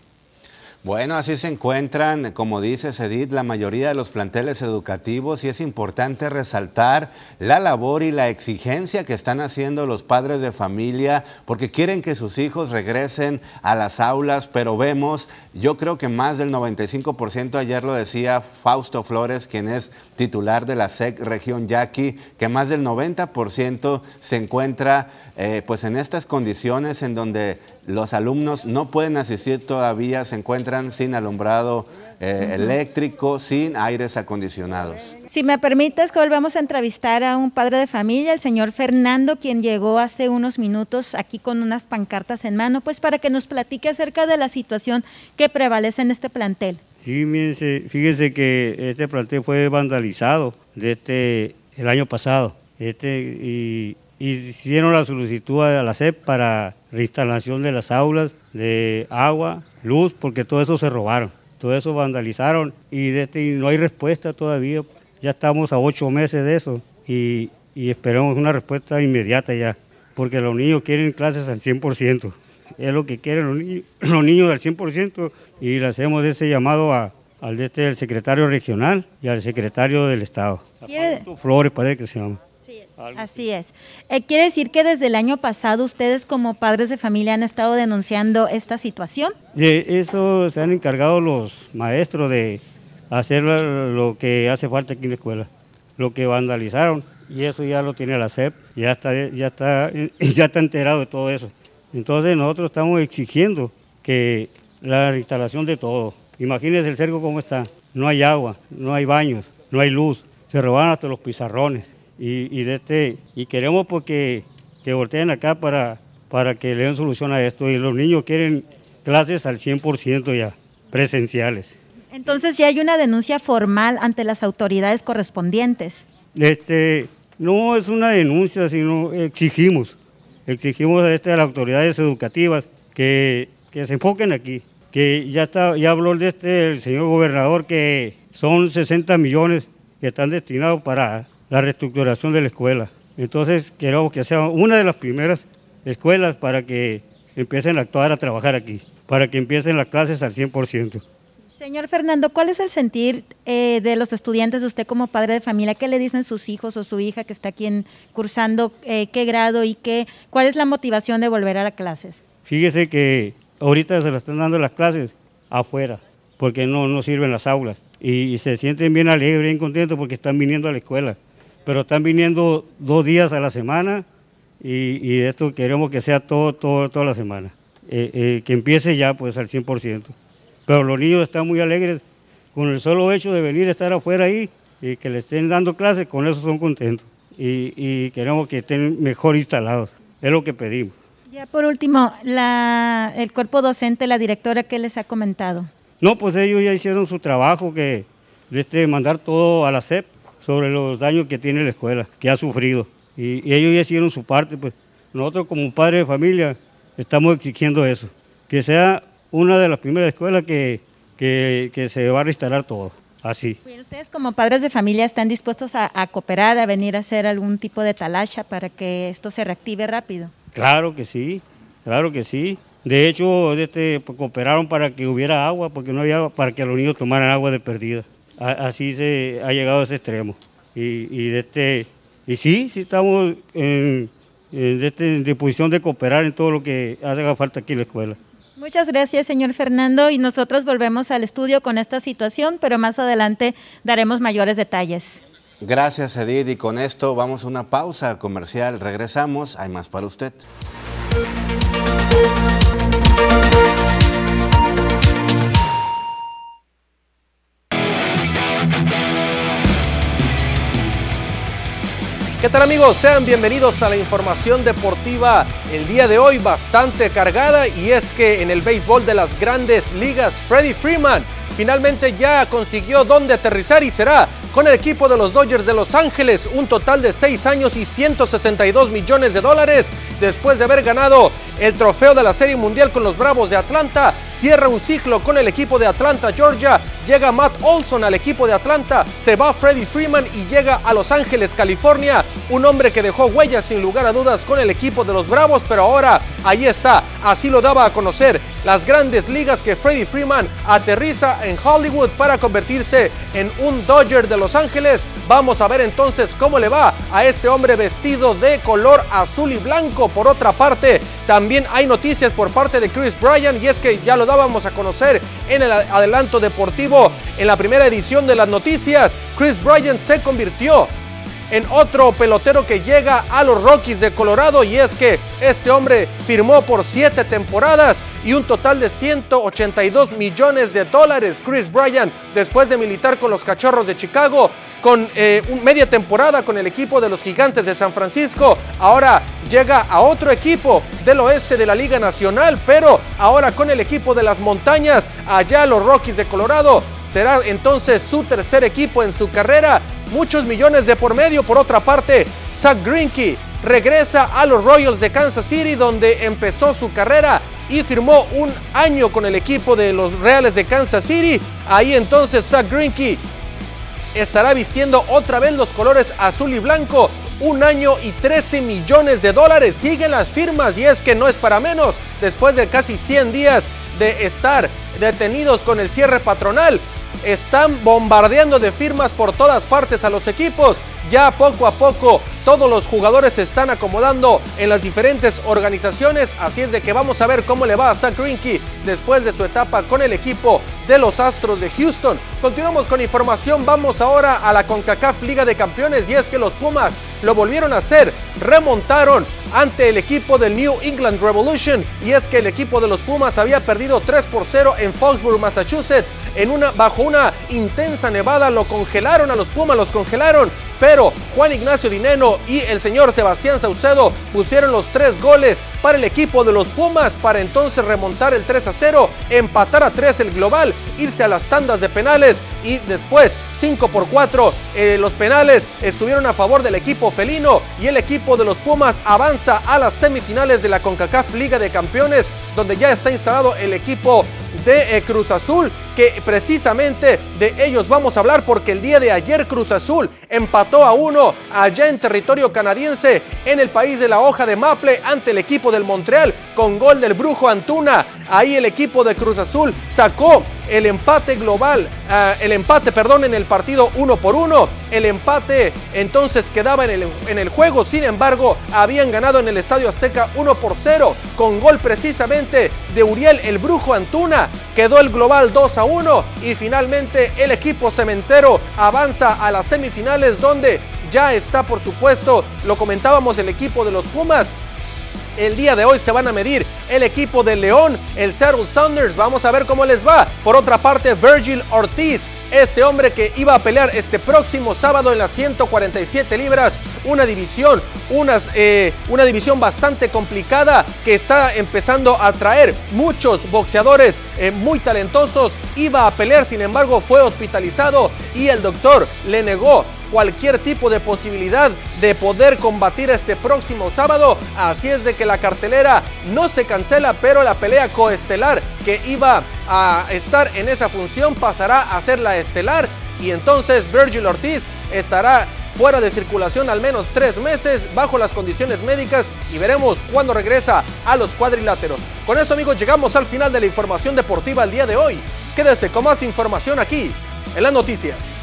Bueno, así se encuentran, como dice Edith, la mayoría de los planteles educativos y es importante resaltar la labor y la exigencia que están haciendo los padres de familia porque quieren que sus hijos regresen a las aulas, pero vemos, yo creo que más del 95%, ayer lo decía Fausto Flores, quien es titular de la SEC Región Yaqui, que más del 90% se encuentra eh, pues en estas condiciones en donde los alumnos no pueden asistir todavía, se encuentran sin alumbrado eh, eléctrico, sin aires acondicionados. Si me permites, Col, vamos a entrevistar a un padre de familia, el señor Fernando, quien llegó hace unos minutos aquí con unas pancartas en mano, pues para que nos platique acerca de la situación que prevalece en este plantel. Sí, fíjense, que este plantel fue vandalizado desde el año pasado. Este, y hicieron la solicitud a la SEP para reinstalación de las aulas, de agua, luz, porque todo eso se robaron, todo eso vandalizaron y, este, no hay respuesta todavía. Ya estamos a ocho meses de eso y, y esperamos una respuesta inmediata ya, porque los niños quieren clases al 100%. Es lo que quieren los niños, los niños al 100% y le hacemos ese llamado a, al de este, secretario regional y al secretario del Estado. Flores parece que se llama. Así es. Eh, ¿Quiere decir que desde el año pasado ustedes como padres de familia han estado denunciando esta situación? De eso se han encargado los maestros de hacer lo que hace falta aquí en la escuela, lo que vandalizaron y eso ya lo tiene la SEP, ya está, ya está, ya está enterado de todo eso. Entonces nosotros estamos exigiendo que la instalación de todo. Imagínense el cerco cómo está. No hay agua, no hay baños, no hay luz. Se robaron hasta los pizarrones y, de este, y queremos porque que volteen acá para, para que le den solución a esto. Y los niños quieren clases al 100% ya, presenciales. Entonces ya hay una denuncia formal ante las autoridades correspondientes. Este, no es una denuncia, sino exigimos, exigimos a, este, a las autoridades educativas que, que se enfoquen aquí, que ya, está, ya habló de este, el señor gobernador que son 60 millones que están destinados para la reestructuración de la escuela. Entonces queremos que sea una de las primeras escuelas para que empiecen a actuar, a trabajar aquí, para que empiecen las clases al 100%. Señor Fernando, ¿cuál es el sentir eh, de los estudiantes de usted como padre de familia? ¿Qué le dicen sus hijos o su hija que está aquí cursando eh, qué grado y qué, cuál es la motivación de volver a las clases? Fíjese que ahorita se le están dando las clases afuera, porque no, no sirven las aulas. Y, se sienten bien alegres, bien contentos porque están viniendo a la escuela pero están viniendo dos días a la semana y, esto queremos que sea todo, todo toda la semana, eh, eh, que empiece ya pues al 100%. Pero los niños están muy alegres con el solo hecho de venir a estar afuera ahí y que le estén dando clases, con eso son contentos y, queremos que estén mejor instalados, es lo que pedimos. Ya por último, la, el cuerpo docente, la directora, ¿qué les ha comentado? No, pues ellos ya hicieron su trabajo que de este, mandar todo a la CEP sobre los daños que tiene la escuela, que ha sufrido. Y, ellos ya hicieron su parte, pues nosotros como padres de familia estamos exigiendo eso, que sea una de las primeras escuelas que, que, se va a restaurar todo, así. ¿Ustedes como padres de familia están dispuestos a, cooperar, a venir a hacer algún tipo de talacha para que esto se reactive rápido? Claro que sí, claro que sí. De hecho, este, pues, cooperaron para que hubiera agua, porque no había para que los niños tomaran agua de perdida así se ha llegado a ese extremo. Y, y, de este, y sí, sí estamos en, en, este, disposición de cooperar en todo lo que haga falta aquí en la escuela. Muchas gracias, señor Fernando. Y nosotros volvemos al estudio con esta situación, pero más adelante daremos mayores detalles. Gracias, Edith. Y con esto vamos a una pausa comercial. Regresamos. Hay más para usted. ¿Qué tal amigos? Sean bienvenidos a la información deportiva el día de hoy bastante cargada y es que en el béisbol de las grandes ligas Freddie Freeman finalmente ya consiguió dónde aterrizar y será con el equipo de los Dodgers de Los Ángeles, un total de 6 años y 162 millones de dólares después de haber ganado el trofeo de la Serie Mundial con los Bravos de Atlanta. Cierra un ciclo con el equipo de Atlanta, Georgia. Llega Matt Olson al equipo de Atlanta. Se va Freddie Freeman y llega a Los Ángeles, California. Un hombre que dejó huellas sin lugar a dudas con el equipo de los Bravos, pero ahora ahí está. Así lo daba a conocer las grandes ligas que Freddie Freeman aterriza en Hollywood para convertirse en un Dodger de los Ángeles. Vamos a ver entonces cómo le va a este hombre vestido de color azul y blanco. Por otra parte, también hay noticias por parte de Chris Bryan y es que ya lo dábamos a conocer en el adelanto deportivo en la primera edición de las noticias. Chris Bryan se convirtió en otro pelotero que llega a los Rockies de Colorado y es que este hombre firmó por siete temporadas y un total de 182 millones de dólares. Chris Bryan, después de militar con los Cachorros de Chicago, con eh, media temporada con el equipo de los Gigantes de San Francisco, ahora llega a otro equipo del oeste de la Liga Nacional, pero ahora con el equipo de las montañas, allá los Rockies de Colorado, será entonces su tercer equipo en su carrera muchos millones de por medio. Por otra parte, Zach Greinke regresa a los Royals de Kansas City donde empezó su carrera y firmó un año con el equipo de los Reales de Kansas City. Ahí entonces Zach Greinke estará vistiendo otra vez los colores azul y blanco. Un año y 13 millones de dólares. Siguen las firmas y es que no es para menos. Después de casi 100 días de estar detenidos con el cierre patronal, están bombardeando de firmas por todas partes a los equipos. Ya poco a poco todos los jugadores se están acomodando en las diferentes organizaciones, así es de que vamos a ver cómo le va a Zach Greinke después de su etapa con el equipo de los Astros de Houston. Continuamos con información, vamos ahora a la CONCACAF Liga de Campeones y es que los Pumas lo volvieron a hacer, remontaron ante el equipo del New England Revolution y es que el equipo de los Pumas había perdido 3 por 0 en Foxborough, Massachusetts, en una bajo una intensa nevada. Lo congelaron a los Pumas, los congelaron pero Juan Ignacio Dineno y el señor Sebastián Saucedo pusieron los tres goles para el equipo de los Pumas para entonces remontar el 3 a 0, empatar a 3 el global, irse a las tandas de penales y después 5 por 4 eh, los penales estuvieron a favor del equipo felino y el equipo de los Pumas avanza a las semifinales de la CONCACAF Liga de Campeones donde ya está instalado el equipo de eh, Cruz Azul, que precisamente de ellos vamos a hablar porque el día de ayer Cruz Azul empató a uno allá en territorio canadiense en el país de la hoja de Maple ante el equipo del Montreal con gol del Brujo Antuna. Ahí el equipo de Cruz Azul sacó el empate global, ah, el empate, perdón, en el partido uno por uno. El empate entonces quedaba en el, en el juego, sin embargo, habían ganado en el Estadio Azteca 1 por 0 con gol precisamente de Uriel el Brujo Antuna. Quedó el global 2 a 1 y finalmente el equipo cementero avanza a las semifinales donde ya está, por supuesto, lo comentábamos, el equipo de los Pumas el día de hoy se van a medir el equipo de León, el Seattle Sounders. Vamos a ver cómo les va. Por otra parte, Virgil Ortiz, este hombre que iba a pelear este próximo sábado en las 147 libras, una división, eh, una división bastante complicada que está empezando a traer muchos boxeadores eh, muy talentosos. Iba a pelear, sin embargo, fue hospitalizado y el doctor le negó cualquier tipo de posibilidad de poder combatir este próximo sábado. Así es de que la cartelera no se cancela, pero la pelea coestelar que iba a estar en esa función pasará a ser la estelar y entonces Virgil Ortiz estará fuera de circulación al menos tres meses bajo las condiciones médicas y veremos cuándo regresa a los cuadriláteros. Con esto amigos llegamos al final de la información deportiva el día de hoy. Quédese con más información aquí en las noticias.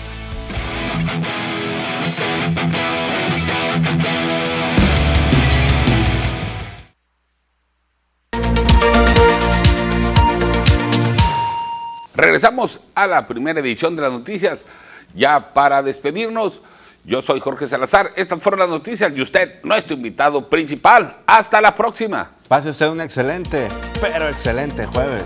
Regresamos a la primera edición de las noticias. Ya para despedirnos, yo soy Jorge Salazar. Estas fueron las noticias y usted, nuestro invitado principal. Hasta la próxima. Pase usted un excelente, pero excelente jueves.